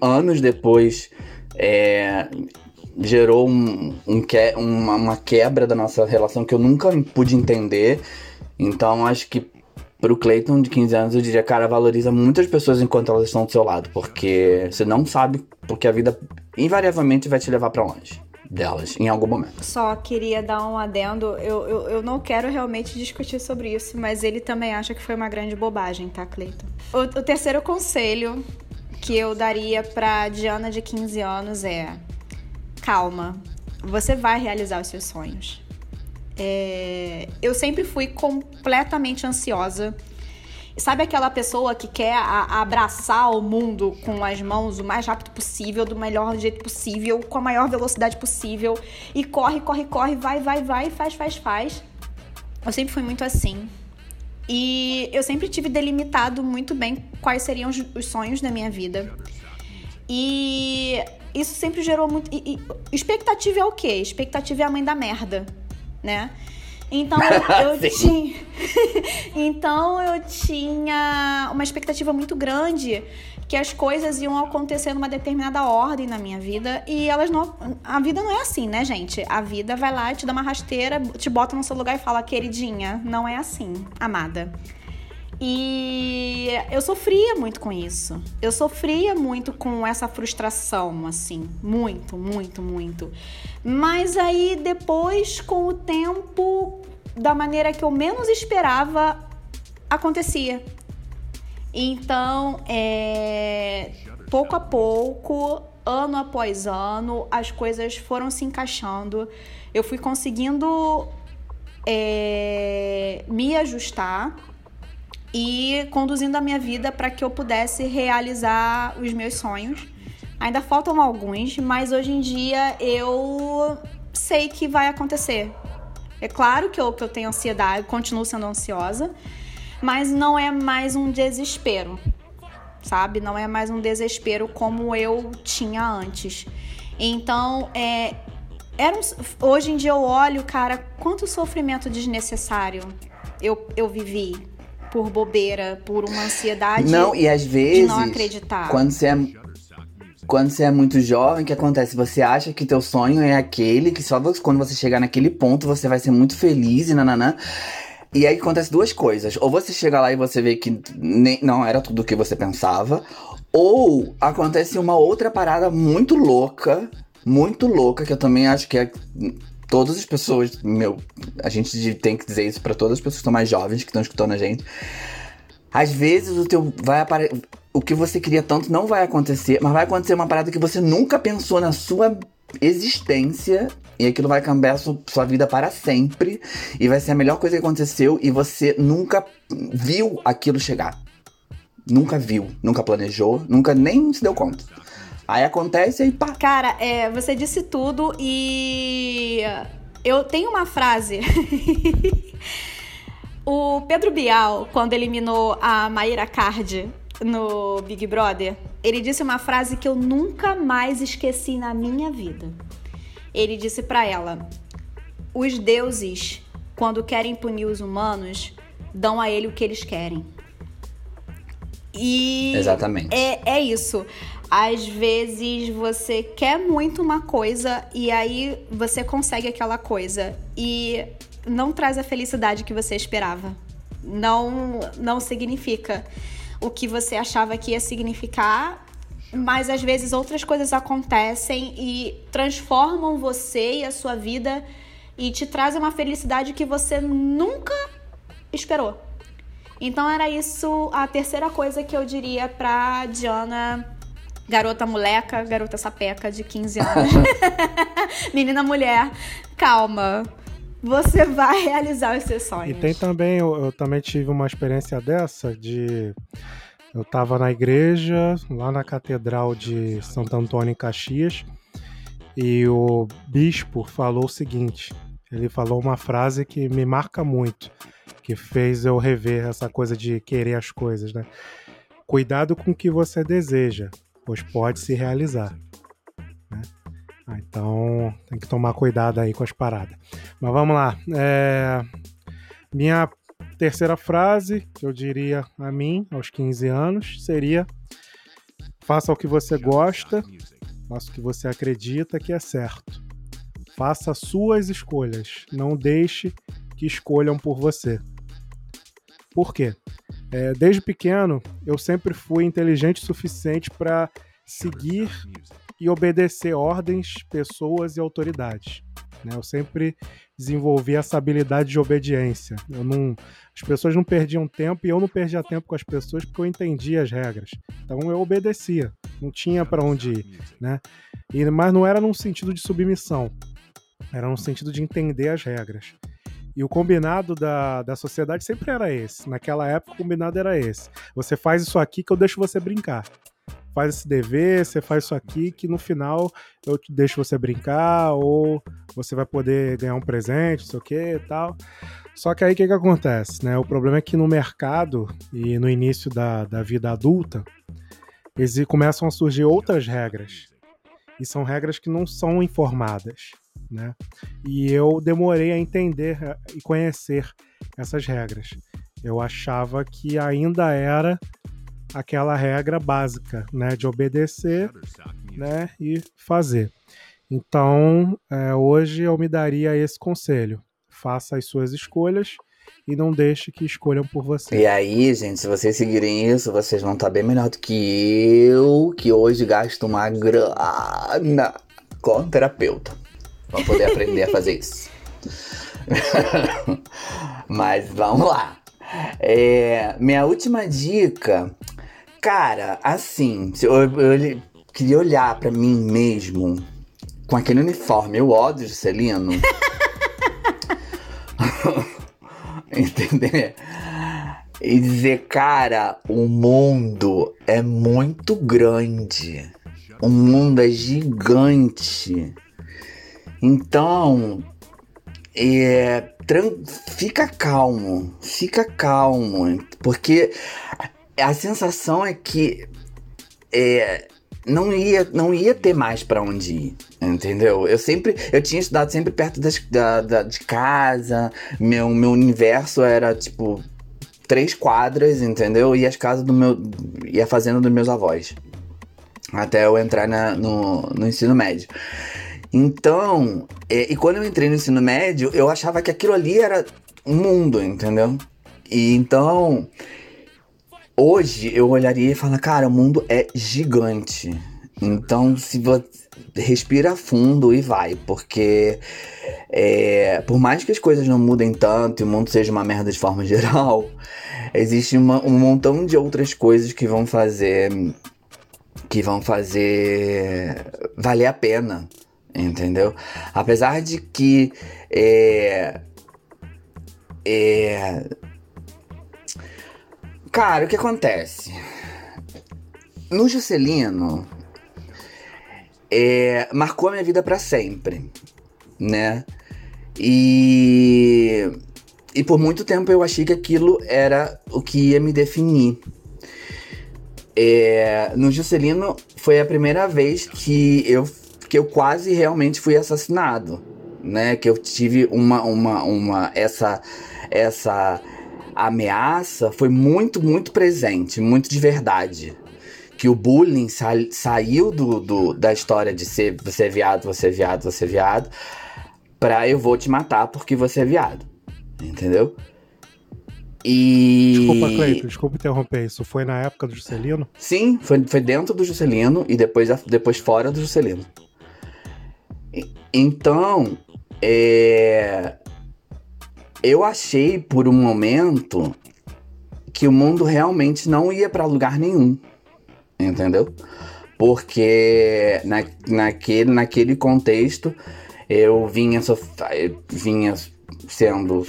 Speaker 5: anos depois é, gerou um, um que, uma, uma quebra da nossa relação que eu nunca pude entender. Então acho que pro Clayton de 15 anos eu diria, cara, valoriza muitas pessoas enquanto elas estão do seu lado, porque você não sabe porque a vida invariavelmente vai te levar para longe delas em algum momento.
Speaker 3: Só queria dar um adendo. Eu, eu, eu não quero realmente discutir sobre isso, mas ele também acha que foi uma grande bobagem, tá, Cleiton? O, o terceiro conselho que eu daria pra Diana de 15 anos é: calma, você vai realizar os seus sonhos. É, eu sempre fui completamente ansiosa Sabe aquela pessoa que quer a, abraçar o mundo com as mãos o mais rápido possível, do melhor jeito possível, com a maior velocidade possível e corre, corre, corre, vai, vai, vai, faz, faz, faz. Eu sempre fui muito assim. E eu sempre tive delimitado muito bem quais seriam os, os sonhos da minha vida. E isso sempre gerou muito. E, e, expectativa é o quê? Expectativa é a mãe da merda, né? Então eu tinha. então eu tinha uma expectativa muito grande que as coisas iam acontecer numa determinada ordem na minha vida e elas não. A vida não é assim, né, gente? A vida vai lá, te dá uma rasteira, te bota no seu lugar e fala, queridinha, não é assim, amada. E eu sofria muito com isso. Eu sofria muito com essa frustração, assim. Muito, muito, muito. Mas aí depois, com o tempo, da maneira que eu menos esperava, acontecia. Então, é, pouco a pouco, ano após ano, as coisas foram se encaixando. Eu fui conseguindo é, me ajustar e conduzindo a minha vida para que eu pudesse realizar os meus sonhos. Ainda faltam alguns, mas hoje em dia eu sei que vai acontecer. É claro que eu, que eu tenho ansiedade, continuo sendo ansiosa, mas não é mais um desespero, sabe? Não é mais um desespero como eu tinha antes. Então, é, era um, hoje em dia eu olho, cara, quanto sofrimento desnecessário eu, eu vivi por bobeira, por uma ansiedade
Speaker 5: não, e às vezes,
Speaker 3: de não acreditar.
Speaker 5: Quando você é quando você é muito jovem, o que acontece? Você acha que teu sonho é aquele, que só quando você chegar naquele ponto você vai ser muito feliz e nananã. E aí acontece duas coisas. Ou você chega lá e você vê que nem, não era tudo o que você pensava. Ou acontece uma outra parada muito louca, muito louca, que eu também acho que é todas as pessoas, meu, a gente tem que dizer isso para todas as pessoas que estão mais jovens, que estão escutando a gente. Às vezes o teu vai aparecer o que você queria tanto não vai acontecer, mas vai acontecer uma parada que você nunca pensou na sua existência e aquilo vai cambiar sua vida para sempre e vai ser a melhor coisa que aconteceu e você nunca viu aquilo chegar. Nunca viu, nunca planejou, nunca nem se deu conta. Aí acontece e pá.
Speaker 3: Cara, é, você disse tudo e eu tenho uma frase. o Pedro Bial, quando eliminou a Maíra Card no Big Brother, ele disse uma frase que eu nunca mais esqueci na minha vida. Ele disse para ela: Os deuses, quando querem punir os humanos, dão a ele o que eles querem. E
Speaker 5: Exatamente.
Speaker 3: É, é isso. Às vezes você quer muito uma coisa e aí você consegue aquela coisa e não traz a felicidade que você esperava. Não, não significa o que você achava que ia significar, mas às vezes outras coisas acontecem e transformam você e a sua vida e te trazem uma felicidade que você nunca esperou. Então era isso a terceira coisa que eu diria pra Diana, garota moleca, garota sapeca de 15 anos. Menina mulher, calma. Você vai realizar os seus
Speaker 4: E
Speaker 3: sonhos.
Speaker 4: tem também, eu, eu também tive uma experiência dessa de. Eu tava na igreja, lá na Catedral de Santo Antônio em Caxias, e o bispo falou o seguinte: ele falou uma frase que me marca muito, que fez eu rever essa coisa de querer as coisas, né? Cuidado com o que você deseja, pois pode se realizar. né? Ah, então tem que tomar cuidado aí com as paradas. Mas vamos lá. É, Minha terceira frase, que eu diria a mim, aos 15 anos, seria: faça o que você gosta, faça o que você acredita que é certo. Faça suas escolhas, não deixe que escolham por você. Por quê? É, desde pequeno, eu sempre fui inteligente o suficiente para seguir e obedecer ordens, pessoas e autoridades. né? Eu sempre desenvolvi essa habilidade de obediência. Eu não, as pessoas não perdiam tempo e eu não perdia tempo com as pessoas porque eu entendia as regras. Então eu obedecia, não tinha para onde ir, né? E, mas não era num sentido de submissão, era num sentido de entender as regras. E o combinado da, da sociedade sempre era esse. Naquela época, o combinado era esse. Você faz isso aqui que eu deixo você brincar. Faz esse dever, você faz isso aqui que no final eu deixo você brincar ou você vai poder ganhar um presente, não sei o que e tal. Só que aí o que, que acontece? Né? O problema é que no mercado e no início da, da vida adulta, exi- começam a surgir outras regras. E são regras que não são informadas. Né? E eu demorei a entender e conhecer essas regras. Eu achava que ainda era aquela regra básica, né, de obedecer, né, e fazer. Então, eh, hoje eu me daria esse conselho: faça as suas escolhas e não deixe que escolham por você.
Speaker 5: E aí, gente, se vocês seguirem isso, vocês vão estar bem melhor do que eu, que hoje gasto uma grana com terapeuta. Pra poder aprender a fazer isso. Mas vamos lá. É, minha última dica, cara, assim, eu, eu queria olhar pra mim mesmo com aquele uniforme, eu ódio Celino. Entender? E dizer, cara, o mundo é muito grande. O mundo é gigante. Então, é, fica calmo, fica calmo, porque a sensação é que é, não ia, não ia ter mais pra onde ir, entendeu? Eu sempre, eu tinha estudado sempre perto das- da, da- de casa, meu, meu universo era tipo três quadras, entendeu? E as casas do meu, e a fazenda dos meus avós, até eu entrar na- no, no ensino médio. Então, é, e quando eu entrei no ensino médio, eu achava que aquilo ali era um mundo, entendeu? E então, hoje eu olharia e falaria, cara, o mundo é gigante. Então, se você respira fundo e vai, porque é, por mais que as coisas não mudem tanto e o mundo seja uma merda de forma geral, existe uma- um montão de outras coisas que vão fazer que vão fazer valer a pena, entendeu? Apesar de que é, é, cara, o que acontece? No Juscelino é, marcou a minha vida pra sempre, né? E e por muito tempo eu achei que aquilo era o que ia me definir. É, no Juscelino foi a primeira vez que eu, que eu quase realmente fui assassinado, né? Que eu tive uma, uma, uma essa, essa ameaça foi muito, muito presente, muito de verdade. Que o bullying sa saiu do, do, da história de ser você é viado, você é viado, você é viado, pra eu vou te matar porque você é viado. Entendeu? E.
Speaker 4: Desculpa, Cleito, desculpa interromper. Isso foi na época do Juscelino?
Speaker 5: Sim, foi, foi dentro do Juscelino e depois, depois fora do Juscelino. Então, é... eu achei por um momento que o mundo realmente não ia para lugar nenhum, entendeu? Porque na, naquele, naquele contexto eu vinha, sof vinha sendo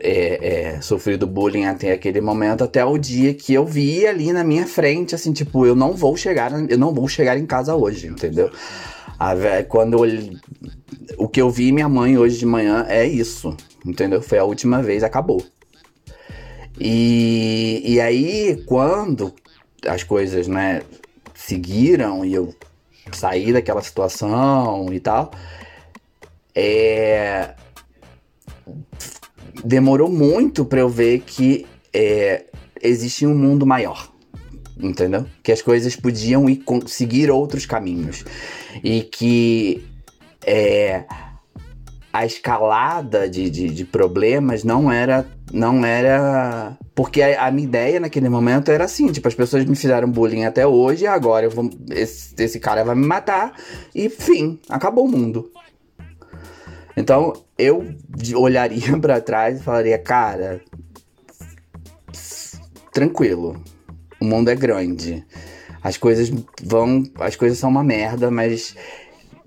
Speaker 5: é, é, sofrido bullying até aquele momento, até o dia que eu vi ali na minha frente, assim, tipo, eu não vou chegar, eu não vou chegar em casa hoje, entendeu? A, quando eu, o que eu vi minha mãe hoje de manhã é isso, entendeu? Foi a última vez, acabou. E, e aí, quando as coisas, né, seguiram e eu saí daquela situação e tal, é, demorou muito para eu ver que é, existia um mundo maior, entendeu? Que as coisas podiam ir seguir outros caminhos. E que é, a escalada de, de, de, problemas não era não era porque a, a, minha ideia naquele momento era assim tipo as pessoas me fizeram bullying até hoje agora eu vou esse, esse cara vai me matar e fim acabou o mundo. Então eu olharia para trás e falaria cara tranquilo o mundo é grande as coisas vão as coisas são uma merda mas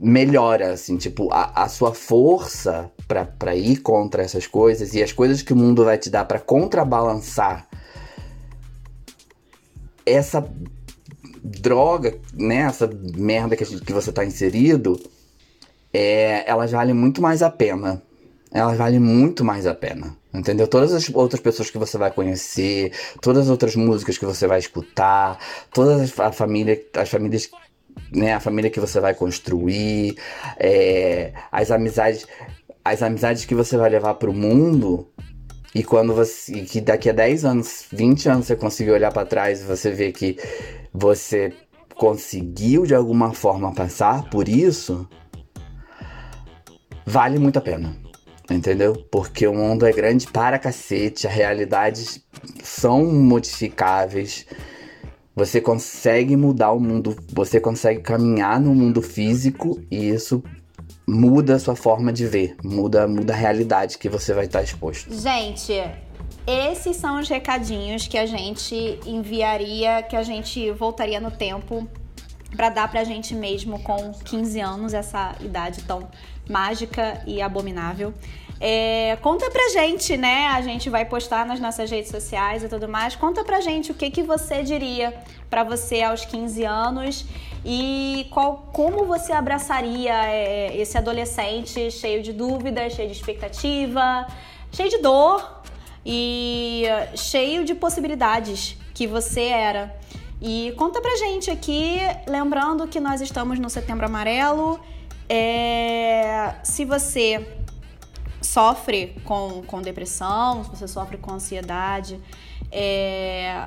Speaker 5: melhora, assim, tipo, a, a sua força para ir contra essas coisas e as coisas que o mundo vai te dar para contrabalançar essa droga, né, essa merda que, que você tá inserido, é, elas valem muito mais a pena. Elas valem muito mais a pena. Entendeu? Todas as outras pessoas que você vai conhecer, todas as outras músicas que você vai escutar, todas as, família, as famílias né, a família que você vai construir, é, as amizades, as amizades que você vai levar para o mundo. E quando você, que daqui a 10 anos, 20 anos você conseguir olhar para trás e você ver que você conseguiu de alguma forma passar por isso, vale muito a pena. Entendeu? Porque o mundo é grande para cacete, as realidades são modificáveis. Você consegue mudar o mundo, você consegue caminhar no mundo físico e isso muda a sua forma de ver, muda, muda a realidade que você vai estar exposto.
Speaker 3: Gente, esses são os recadinhos que a gente enviaria, que a gente voltaria no tempo para dar pra gente mesmo com 15 anos, essa idade tão mágica e abominável. É, conta pra gente, né? A gente vai postar nas nossas redes sociais e tudo mais. Conta pra gente o que, que você diria para você aos 15 anos e qual, como você abraçaria é, esse adolescente cheio de dúvidas, cheio de expectativa, cheio de dor e cheio de possibilidades que você era. E conta pra gente aqui, lembrando que nós estamos no Setembro Amarelo. É, se você sofre com, com depressão, se você sofre com ansiedade, é,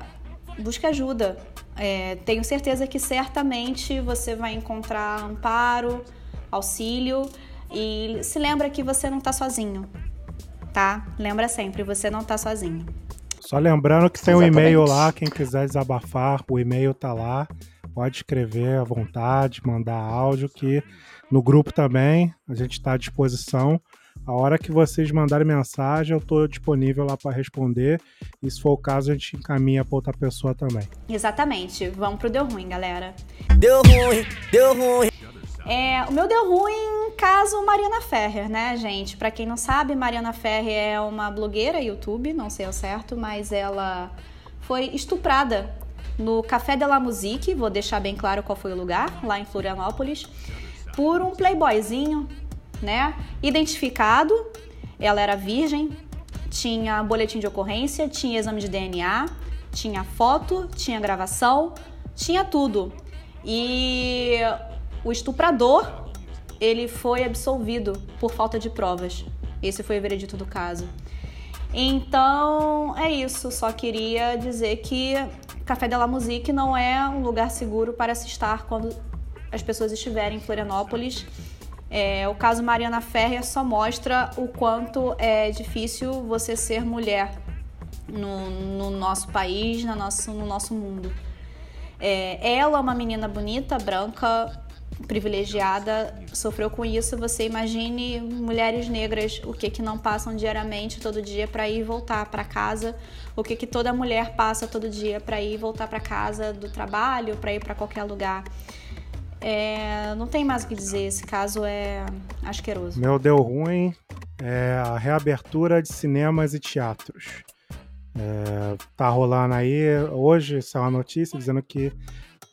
Speaker 3: busque ajuda. É, tenho certeza que certamente você vai encontrar amparo, auxílio e se lembra que você não está sozinho, tá? Lembra sempre, você não está sozinho.
Speaker 4: Só lembrando que tem um e-mail lá, quem quiser desabafar, o e-mail tá lá. Pode escrever à vontade, mandar áudio, que no grupo também a gente está à disposição. A hora que vocês mandarem mensagem, eu estou disponível lá para responder. E se for o caso, a gente encaminha para outra pessoa também.
Speaker 3: Exatamente. Vamos pro Deu Ruim, galera.
Speaker 6: Deu ruim, deu ruim.
Speaker 3: É, o meu deu ruim caso Mariana Ferrer, né, gente? Para quem não sabe, Mariana Ferrer é uma blogueira YouTube, não sei ao certo, mas ela foi estuprada no Café de la Musique, vou deixar bem claro qual foi o lugar, lá em Florianópolis, por um playboyzinho né? Identificado, ela era virgem, tinha boletim de ocorrência, tinha exame de DNA, tinha foto, tinha gravação, tinha tudo. E o estuprador, ele foi absolvido por falta de provas. Esse foi o veredito do caso. Então, é isso. Só queria dizer que Café de la Musique não é um lugar seguro para se estar quando as pessoas estiverem em Florianópolis é, o caso Mariana Ferrer só mostra o quanto é difícil você ser mulher no, no nosso país, no nosso, no nosso mundo. É, ela é uma menina bonita, branca, privilegiada sofreu com isso, você imagine mulheres negras, o que que não passam diariamente, todo dia para ir e voltar para casa, o que que toda mulher passa todo dia para ir e voltar para casa do trabalho, para ir para qualquer lugar. É, não tem mais o que dizer, esse caso é asqueroso.
Speaker 4: Meu deu ruim é a reabertura de cinemas e teatros. É, tá rolando aí, hoje saiu uma notícia dizendo que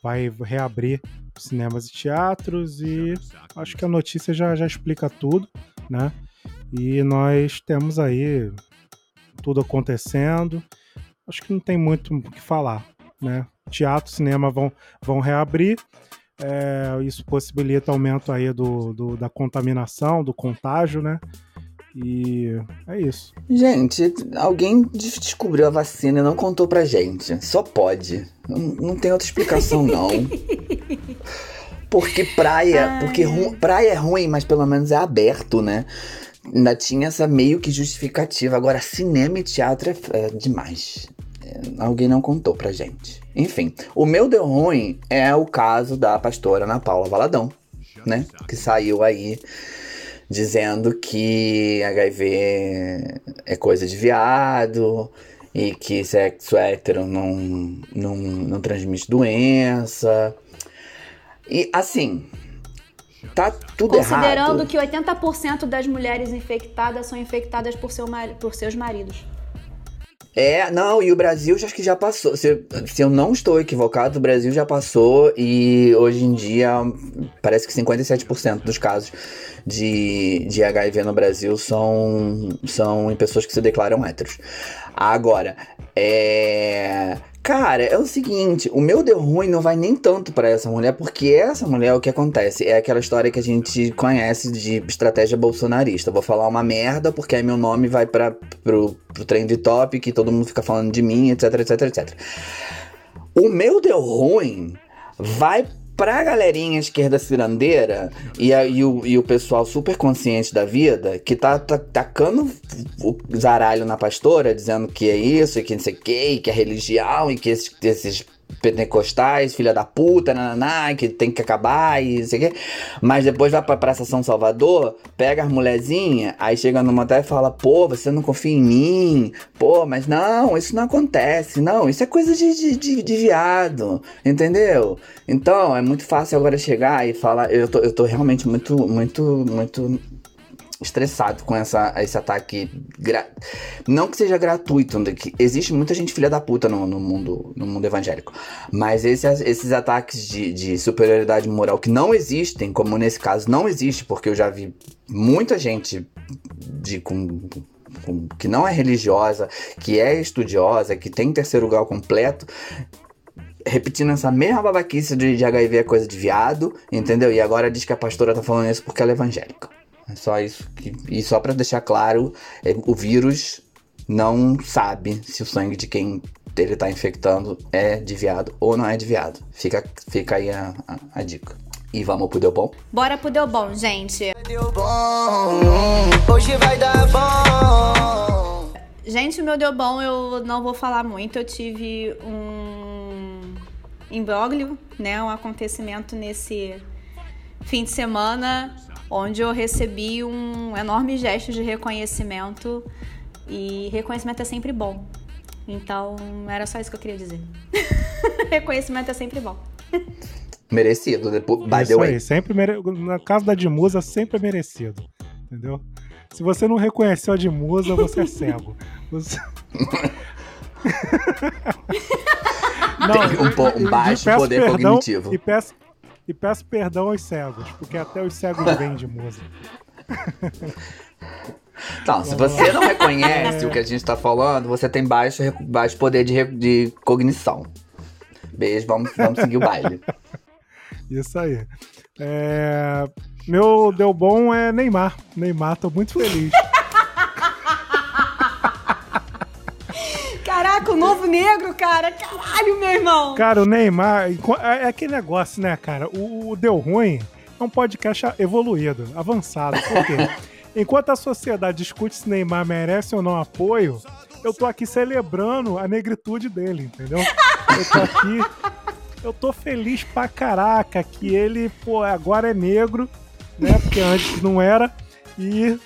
Speaker 4: vai reabrir cinemas e teatros e acho que a notícia já, já explica tudo, né? E nós temos aí tudo acontecendo. Acho que não tem muito o que falar, né? Teatro, cinema vão, vão reabrir. É, isso possibilita aumento aí do, do, da contaminação, do contágio, né? E é isso.
Speaker 5: Gente, alguém descobriu a vacina e não contou pra gente. Só pode. Não, não tem outra explicação, não. Porque praia,
Speaker 3: Ai.
Speaker 5: porque ru- praia é ruim, mas pelo menos é aberto, né? Ainda tinha essa meio que justificativa. Agora, cinema e teatro é, é demais. Alguém não contou pra gente. Enfim, o meu deu ruim é o caso da pastora Ana Paula Valadão, né? Que saiu aí dizendo que HIV é coisa de viado e que sexo hétero não, não, não transmite doença. E assim, tá tudo
Speaker 3: Considerando
Speaker 5: errado.
Speaker 3: que 80% das mulheres infectadas são infectadas por, seu por seus maridos.
Speaker 5: É, não, e o Brasil acho que já passou. Se, se eu não estou equivocado, o Brasil já passou e hoje em dia parece que 57% dos casos de, de HIV no Brasil são, são em pessoas que se declaram héteros. Agora, é. Cara, é o seguinte, o meu deu ruim não vai nem tanto pra essa mulher, porque essa mulher, o que acontece? É aquela história que a gente conhece de estratégia bolsonarista. Vou falar uma merda, porque aí meu nome vai para pro, pro trend top, que todo mundo fica falando de mim, etc, etc, etc. O meu deu ruim vai pra galerinha esquerda cirandeira e, a- e o, e o pessoal super consciente da vida que tá, tá tacando o zaralho na pastora, dizendo que é isso e que não sei o que, e que é religião e que esses, esses pentecostais, filha da puta, nananá, que tem que acabar e não sei o quê. Mas depois vai pra Praça São Salvador, pega as mulherzinhas, aí chega no motel e fala, pô, você não confia em mim? Pô, mas não, isso não acontece. Não, isso é coisa de, de, de, de viado, entendeu? Então, é muito fácil agora chegar e falar, eu tô, eu tô realmente muito, muito, muito estressado com essa, esse ataque. gra- Não que seja gratuito, né, que existe muita gente filha da puta no, no mundo, no mundo evangélico. Mas esses, esses ataques de, de superioridade moral que não existem, como nesse caso não existe, porque eu já vi muita gente de, com- que não é religiosa, que é estudiosa, que tem terceiro grau completo. Repetindo essa mesma babaquice de, de HIV é coisa de viado, entendeu? E agora diz que a pastora tá falando isso porque ela é evangélica. É só isso. Que, e só pra deixar claro, é, o vírus não sabe se o sangue de quem ele tá infectando é de viado ou não é de viado. Fica, fica aí a, a, a dica. E vamos pro Deu Bom?
Speaker 3: Bora pro Deu Bom, gente.
Speaker 6: Deu bom, hoje vai dar bom.
Speaker 3: Gente, o meu Deu Bom eu não vou falar muito. Eu tive um imbróglio, né? Um acontecimento nesse fim de semana onde eu recebi um enorme gesto de reconhecimento e reconhecimento é sempre bom. Então, era só isso que eu queria dizer. reconhecimento é sempre bom.
Speaker 5: Merecido. Depois, by the
Speaker 4: Isso
Speaker 5: way.
Speaker 4: aí, sempre mere... na casa da Dimusa sempre é merecido, entendeu? Se você não reconheceu a Dimusa, você é cego. Você...
Speaker 5: Tem um um baixo poder cognitivo.
Speaker 4: E peço, e peço perdão aos cegos, porque até os cegos vêm de musa.
Speaker 5: Não, se você não reconhece o que a gente tá falando, você tem baixo, baixo poder de, de cognição. Beijo, vamos, vamos seguir o baile.
Speaker 4: Isso aí. É, Meu deu bom é Neymar. Neymar, tô muito feliz.
Speaker 3: Caraca, o novo negro, cara. Caralho, meu irmão.
Speaker 4: Cara, o Neymar, é é aquele negócio, né, cara? O, o Deu Ruim é um podcast evoluído, avançado. Por quê? Enquanto a sociedade discute se Neymar merece ou não apoio, eu tô aqui celebrando a negritude dele, entendeu? Eu tô aqui eu tô feliz pra caraca que ele, pô, agora é negro, né? Porque antes não era, e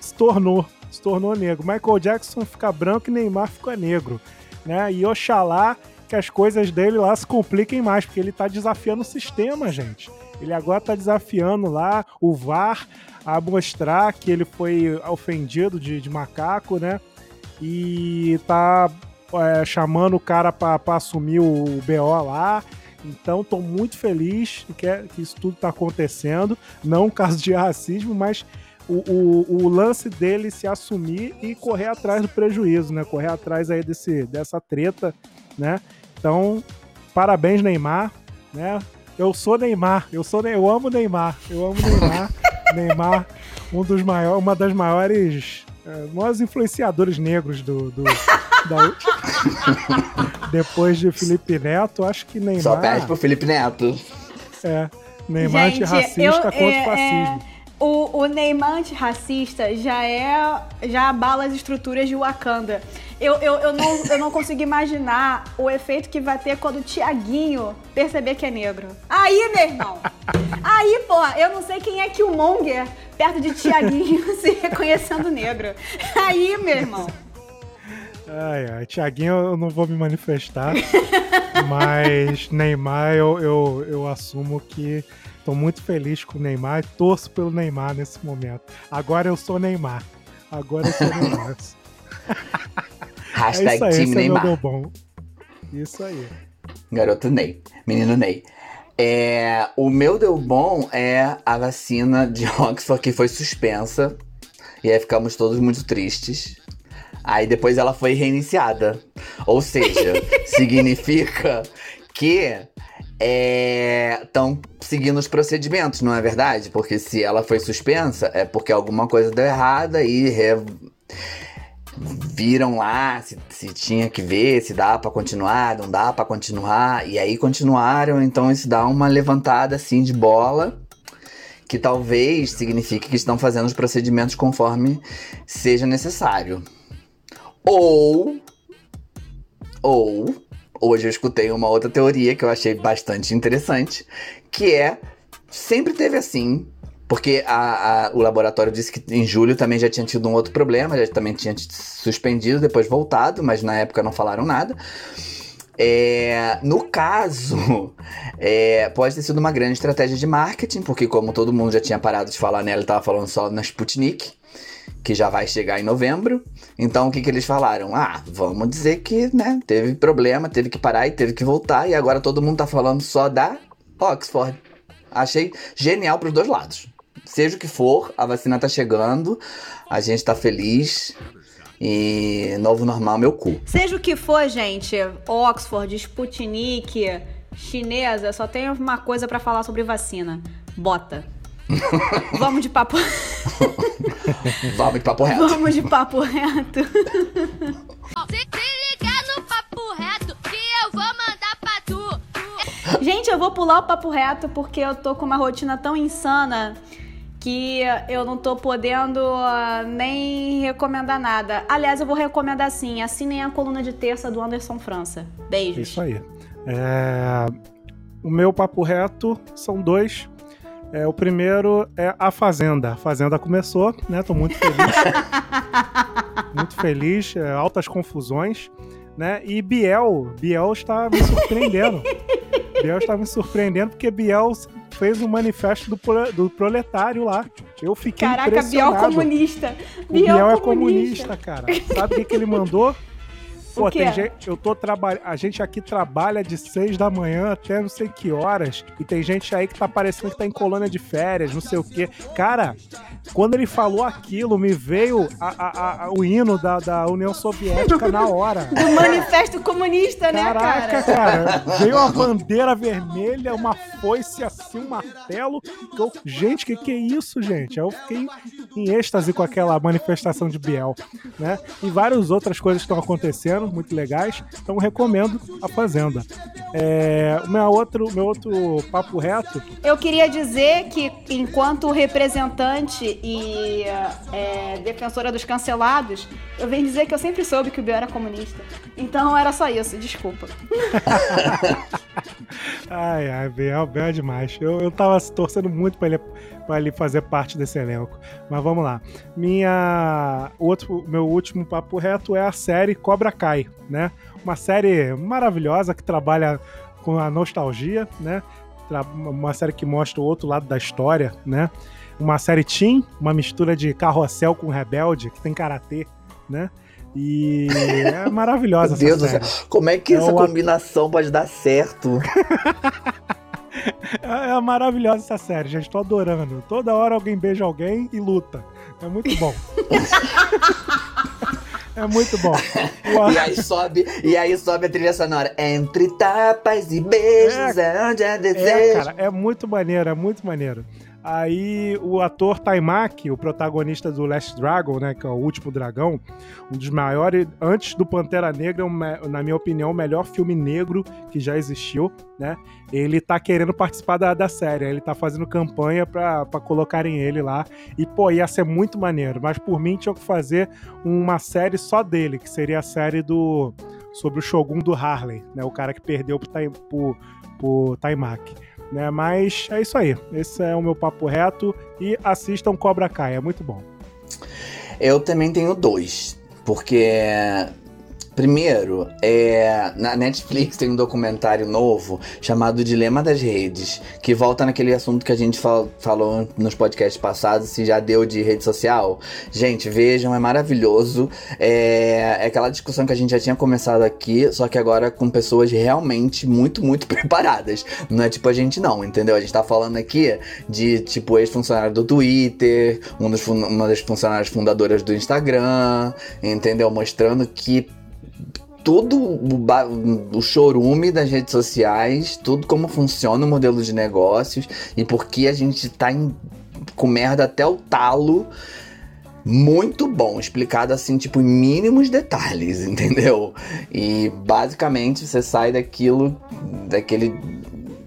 Speaker 4: se tornou, se tornou negro. Michael Jackson fica branco e Neymar fica negro, né? E Oxalá que as coisas dele lá se compliquem mais, porque ele tá desafiando o sistema, gente. Ele agora tá desafiando lá o VAR a mostrar que ele foi ofendido de, de macaco, né? E tá é, chamando o cara para assumir o, BO lá. Então, estou muito feliz que, que, isso tudo está acontecendo. Não um caso de racismo, mas o, o, o, lance dele se assumir e correr atrás do prejuízo, né? Correr atrás aí desse, dessa treta, né? Então, parabéns, Neymar, né? Eu sou Neymar, eu sou eu amo Neymar, eu amo Neymar. Neymar, um dos maiores, uma das maiores, é, maiores influenciadores negros do, do da... depois de Felipe Neto, acho que Neymar.
Speaker 5: Só perde pro Felipe Neto.
Speaker 4: É, Neymar Gente, antirracista eu, contra é, o fascismo.
Speaker 3: É... O, o Neymar antirracista já é. já abala as estruturas de Wakanda. Eu, eu, eu, não, eu não consigo imaginar o efeito que vai ter quando o Tiaguinho perceber que é negro. Aí, meu irmão! Aí, pô, eu não sei quem é que o Monger perto de Tiaguinho se reconhecendo negro. Aí, meu irmão.
Speaker 4: Ai, ai, Tiaguinho eu não vou me manifestar, mas Neymar eu, eu, eu assumo que estou muito feliz com o Neymar e torço pelo Neymar nesse momento. Agora eu sou Neymar. Agora eu sou Neymar.
Speaker 5: Hashtag é isso aí, Neymar. É
Speaker 4: bom. Isso aí.
Speaker 5: Garoto Ney. Menino Ney. É, o meu deu bom é a vacina de Oxford que foi suspensa. E aí ficamos todos muito tristes. Aí depois ela foi reiniciada. Ou seja, significa que estão é, seguindo os procedimentos, não é verdade? Porque se ela foi suspensa, é porque alguma coisa deu errada e re... viram lá se, se, tinha que ver, se dá para continuar, não dá para continuar, e aí continuaram, então isso dá uma levantada assim de bola. Que talvez signifique que estão fazendo os procedimentos conforme seja necessário. Ou. Ou. Hoje eu escutei uma outra teoria que eu achei bastante interessante, que é sempre teve assim, porque a, a, o laboratório disse que em julho também já tinha tido um outro problema, já também tinha suspendido, depois voltado, mas na época não falaram nada. É, no caso, é, pode ter sido uma grande estratégia de marketing, porque como todo mundo já tinha parado de falar nela, ele estava falando só na Sputnik que já vai chegar em novembro. Então o que, que eles falaram? Ah, vamos dizer que né, teve problema, teve que parar e teve que voltar, e agora todo mundo tá falando só da Oxford. Achei genial pros dois lados. Seja o que for, a vacina tá chegando, a gente tá feliz. E novo normal, meu cu.
Speaker 3: Seja o que for, gente, Oxford, Sputnik, chinesa, só tem uma coisa para falar sobre vacina. Bota. Vamos de papo.
Speaker 5: Vamos de papo reto.
Speaker 3: Vamos de papo reto.
Speaker 7: Se, se ligar no papo reto que eu vou mandar pra tu.
Speaker 3: Gente, eu vou pular o papo reto porque eu tô com uma rotina tão insana que eu não tô podendo uh, nem recomendar nada. Aliás, eu vou recomendar sim. Assinem a coluna de terça do Anderson França. Beijos.
Speaker 4: Isso aí. É... O meu papo reto são dois é, o primeiro é A Fazenda. A Fazenda começou, né? Tô muito feliz. muito feliz, é, altas confusões, né? E Biel, Biel está me surpreendendo. Biel está me surpreendendo porque Biel fez um manifesto do, do proletário lá. Eu fiquei
Speaker 3: Caraca,
Speaker 4: impressionado.
Speaker 3: Biel comunista.
Speaker 4: Biel, Biel é comunista, cara. Sabe o que, que ele mandou? Pô, tem gente, eu tô trabalhando. A gente aqui trabalha de seis da manhã até não sei que horas. E tem gente aí que tá parecendo que tá em colônia de férias, não sei o quê. Cara, quando ele falou aquilo, me veio a, a, a, o hino da, da União Soviética na hora.
Speaker 3: Do manifesto comunista, né,
Speaker 4: Caraca, cara? cara veio uma bandeira vermelha, uma foice assim, um martelo. Eu, gente, o que, que é isso, gente? Eu fiquei em êxtase com aquela manifestação de Biel, né? E várias outras coisas que estão acontecendo muito legais. Então recomendo a Fazenda. É, o meu outro, meu outro papo reto.
Speaker 3: Eu queria dizer que, enquanto representante e é, defensora dos cancelados, eu venho dizer que eu sempre soube que o Biel era comunista. Então era só isso, desculpa.
Speaker 4: Ai, ai, Biel, Biel é demais. Eu, eu tava torcendo muito pra ele, pra ele fazer parte desse elenco. Mas vamos lá. Minha. Outro, meu último papo reto é a série Cobra Kai, né? Uma série maravilhosa que trabalha com a nostalgia, né? Uma série que mostra o outro lado da história, né? Uma série teen, uma mistura de carrossel com rebelde, que tem karatê, né? E é maravilhosa
Speaker 5: Meu Deus do céu. Como é que
Speaker 4: É
Speaker 5: essa combinação pode dar certo?
Speaker 4: É, é maravilhosa essa série, gente. Tô adorando. Toda hora alguém beija alguém e luta. É muito bom. é muito bom.
Speaker 5: E aí sobe, e aí sobe a trilha sonora. Entre tapas e beijos é, onde é
Speaker 4: É,
Speaker 5: desejo.
Speaker 4: cara, é muito maneiro, é muito maneiro. Aí o ator Taimaki, o protagonista do Last Dragon, né, que é o último dragão, um dos maiores, antes do Pantera Negra, é na minha opinião, o melhor filme negro que já existiu, né? Ele tá querendo participar da, da série, ele tá fazendo campanha pra colocarem ele lá. E, pô, ia ser muito maneiro, mas por mim tinha que fazer uma série só dele, que seria a série do sobre o Shogun do Harley, né? O cara que perdeu pro, pro, pro Taimaki né? Mas é isso aí. Esse é o meu papo reto. E assistam Cobra Kai, é muito bom.
Speaker 5: Eu também tenho dois. Porque, primeiro, é, na Netflix tem um documentário novo chamado Dilema das Redes, que volta naquele assunto que a gente fal- falou nos podcasts passados, se já deu de rede social. Gente, vejam, é maravilhoso. É, é aquela discussão que a gente já tinha começado aqui, só que agora com pessoas realmente muito, muito preparadas. Não é tipo a gente não, entendeu? A gente tá falando aqui de, tipo, ex-funcionário do Twitter, um dos uma das funcionárias fundadoras do Instagram, entendeu? Mostrando que tudo o, o chorume das redes sociais, tudo como funciona o modelo de negócios e por que a gente tá em, com merda até o talo. Muito bom, explicado assim, tipo, em mínimos detalhes, entendeu? E basicamente você sai daquilo, daquele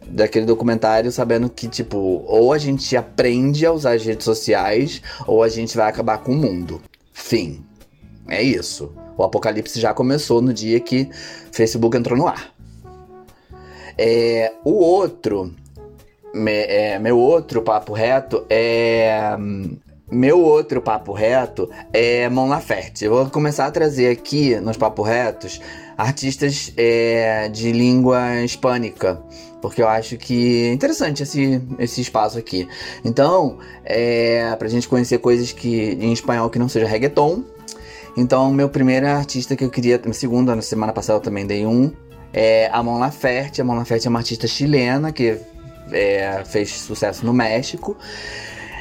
Speaker 5: daquele documentário sabendo que, tipo, ou a gente aprende a usar as redes sociais, ou a gente vai acabar com o mundo. Fim. É isso. O apocalipse já começou no dia que Facebook entrou no ar. É, o outro, me- é, meu outro papo reto é. Meu outro papo reto é Mon Laferte. Eu vou começar a trazer aqui nos papo retos artistas é, de língua hispânica, porque eu acho que é interessante esse, esse espaço aqui. Então, é, pra gente conhecer coisas que em espanhol que não seja reggaeton. Então, meu primeiro artista que eu queria, segundo, na semana passada eu também dei um, é a Mon Laferte. A Mon Laferte é uma artista chilena que é, fez sucesso no México.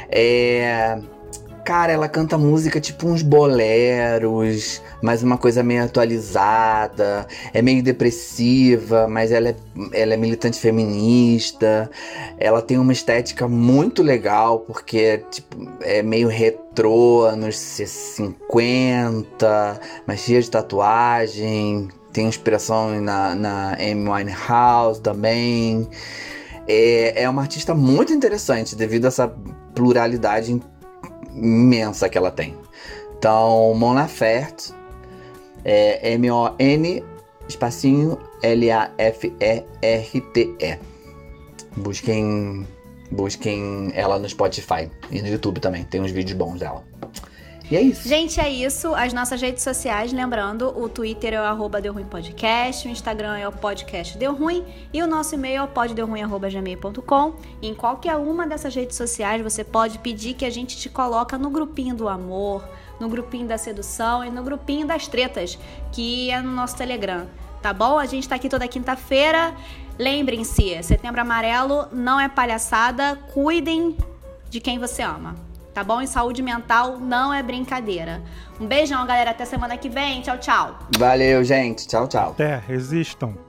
Speaker 5: É, Cara, ela canta música tipo uns boleros, mas uma coisa meio atualizada, é meio depressiva, mas ela é, ela é militante feminista. Ela tem uma estética muito legal, porque tipo, é meio retrô, anos 50, mas cheia de tatuagem. Tem inspiração na, na Amy Winehouse também. É, é uma artista muito interessante devido a essa pluralidade imensa que ela tem. Então, Mon Laferte é M-O-N espacinho L-A-F-E-R-T-E. Busquem, busquem ela no Spotify e no YouTube também. Tem uns vídeos bons dela. E é isso.
Speaker 3: Gente, é isso. As nossas redes sociais, lembrando, o Twitter é o arroba Deu Ruim Podcast, o Instagram é o podcast Deu Ruim e o nosso e-mail é o poddeuruim.gmail.com. Em qualquer uma dessas redes sociais, você pode pedir que a gente te coloca no grupinho do amor, no grupinho da sedução e no grupinho das tretas, que é no nosso Telegram. Tá bom? A gente tá aqui toda quinta-feira. Lembrem-se, setembro amarelo não é palhaçada. Cuidem de quem você ama tá bom? E saúde mental não é brincadeira. Um beijão, galera. Até semana que vem. Tchau, tchau.
Speaker 5: Valeu, gente. Tchau, tchau.
Speaker 4: Até, resistam.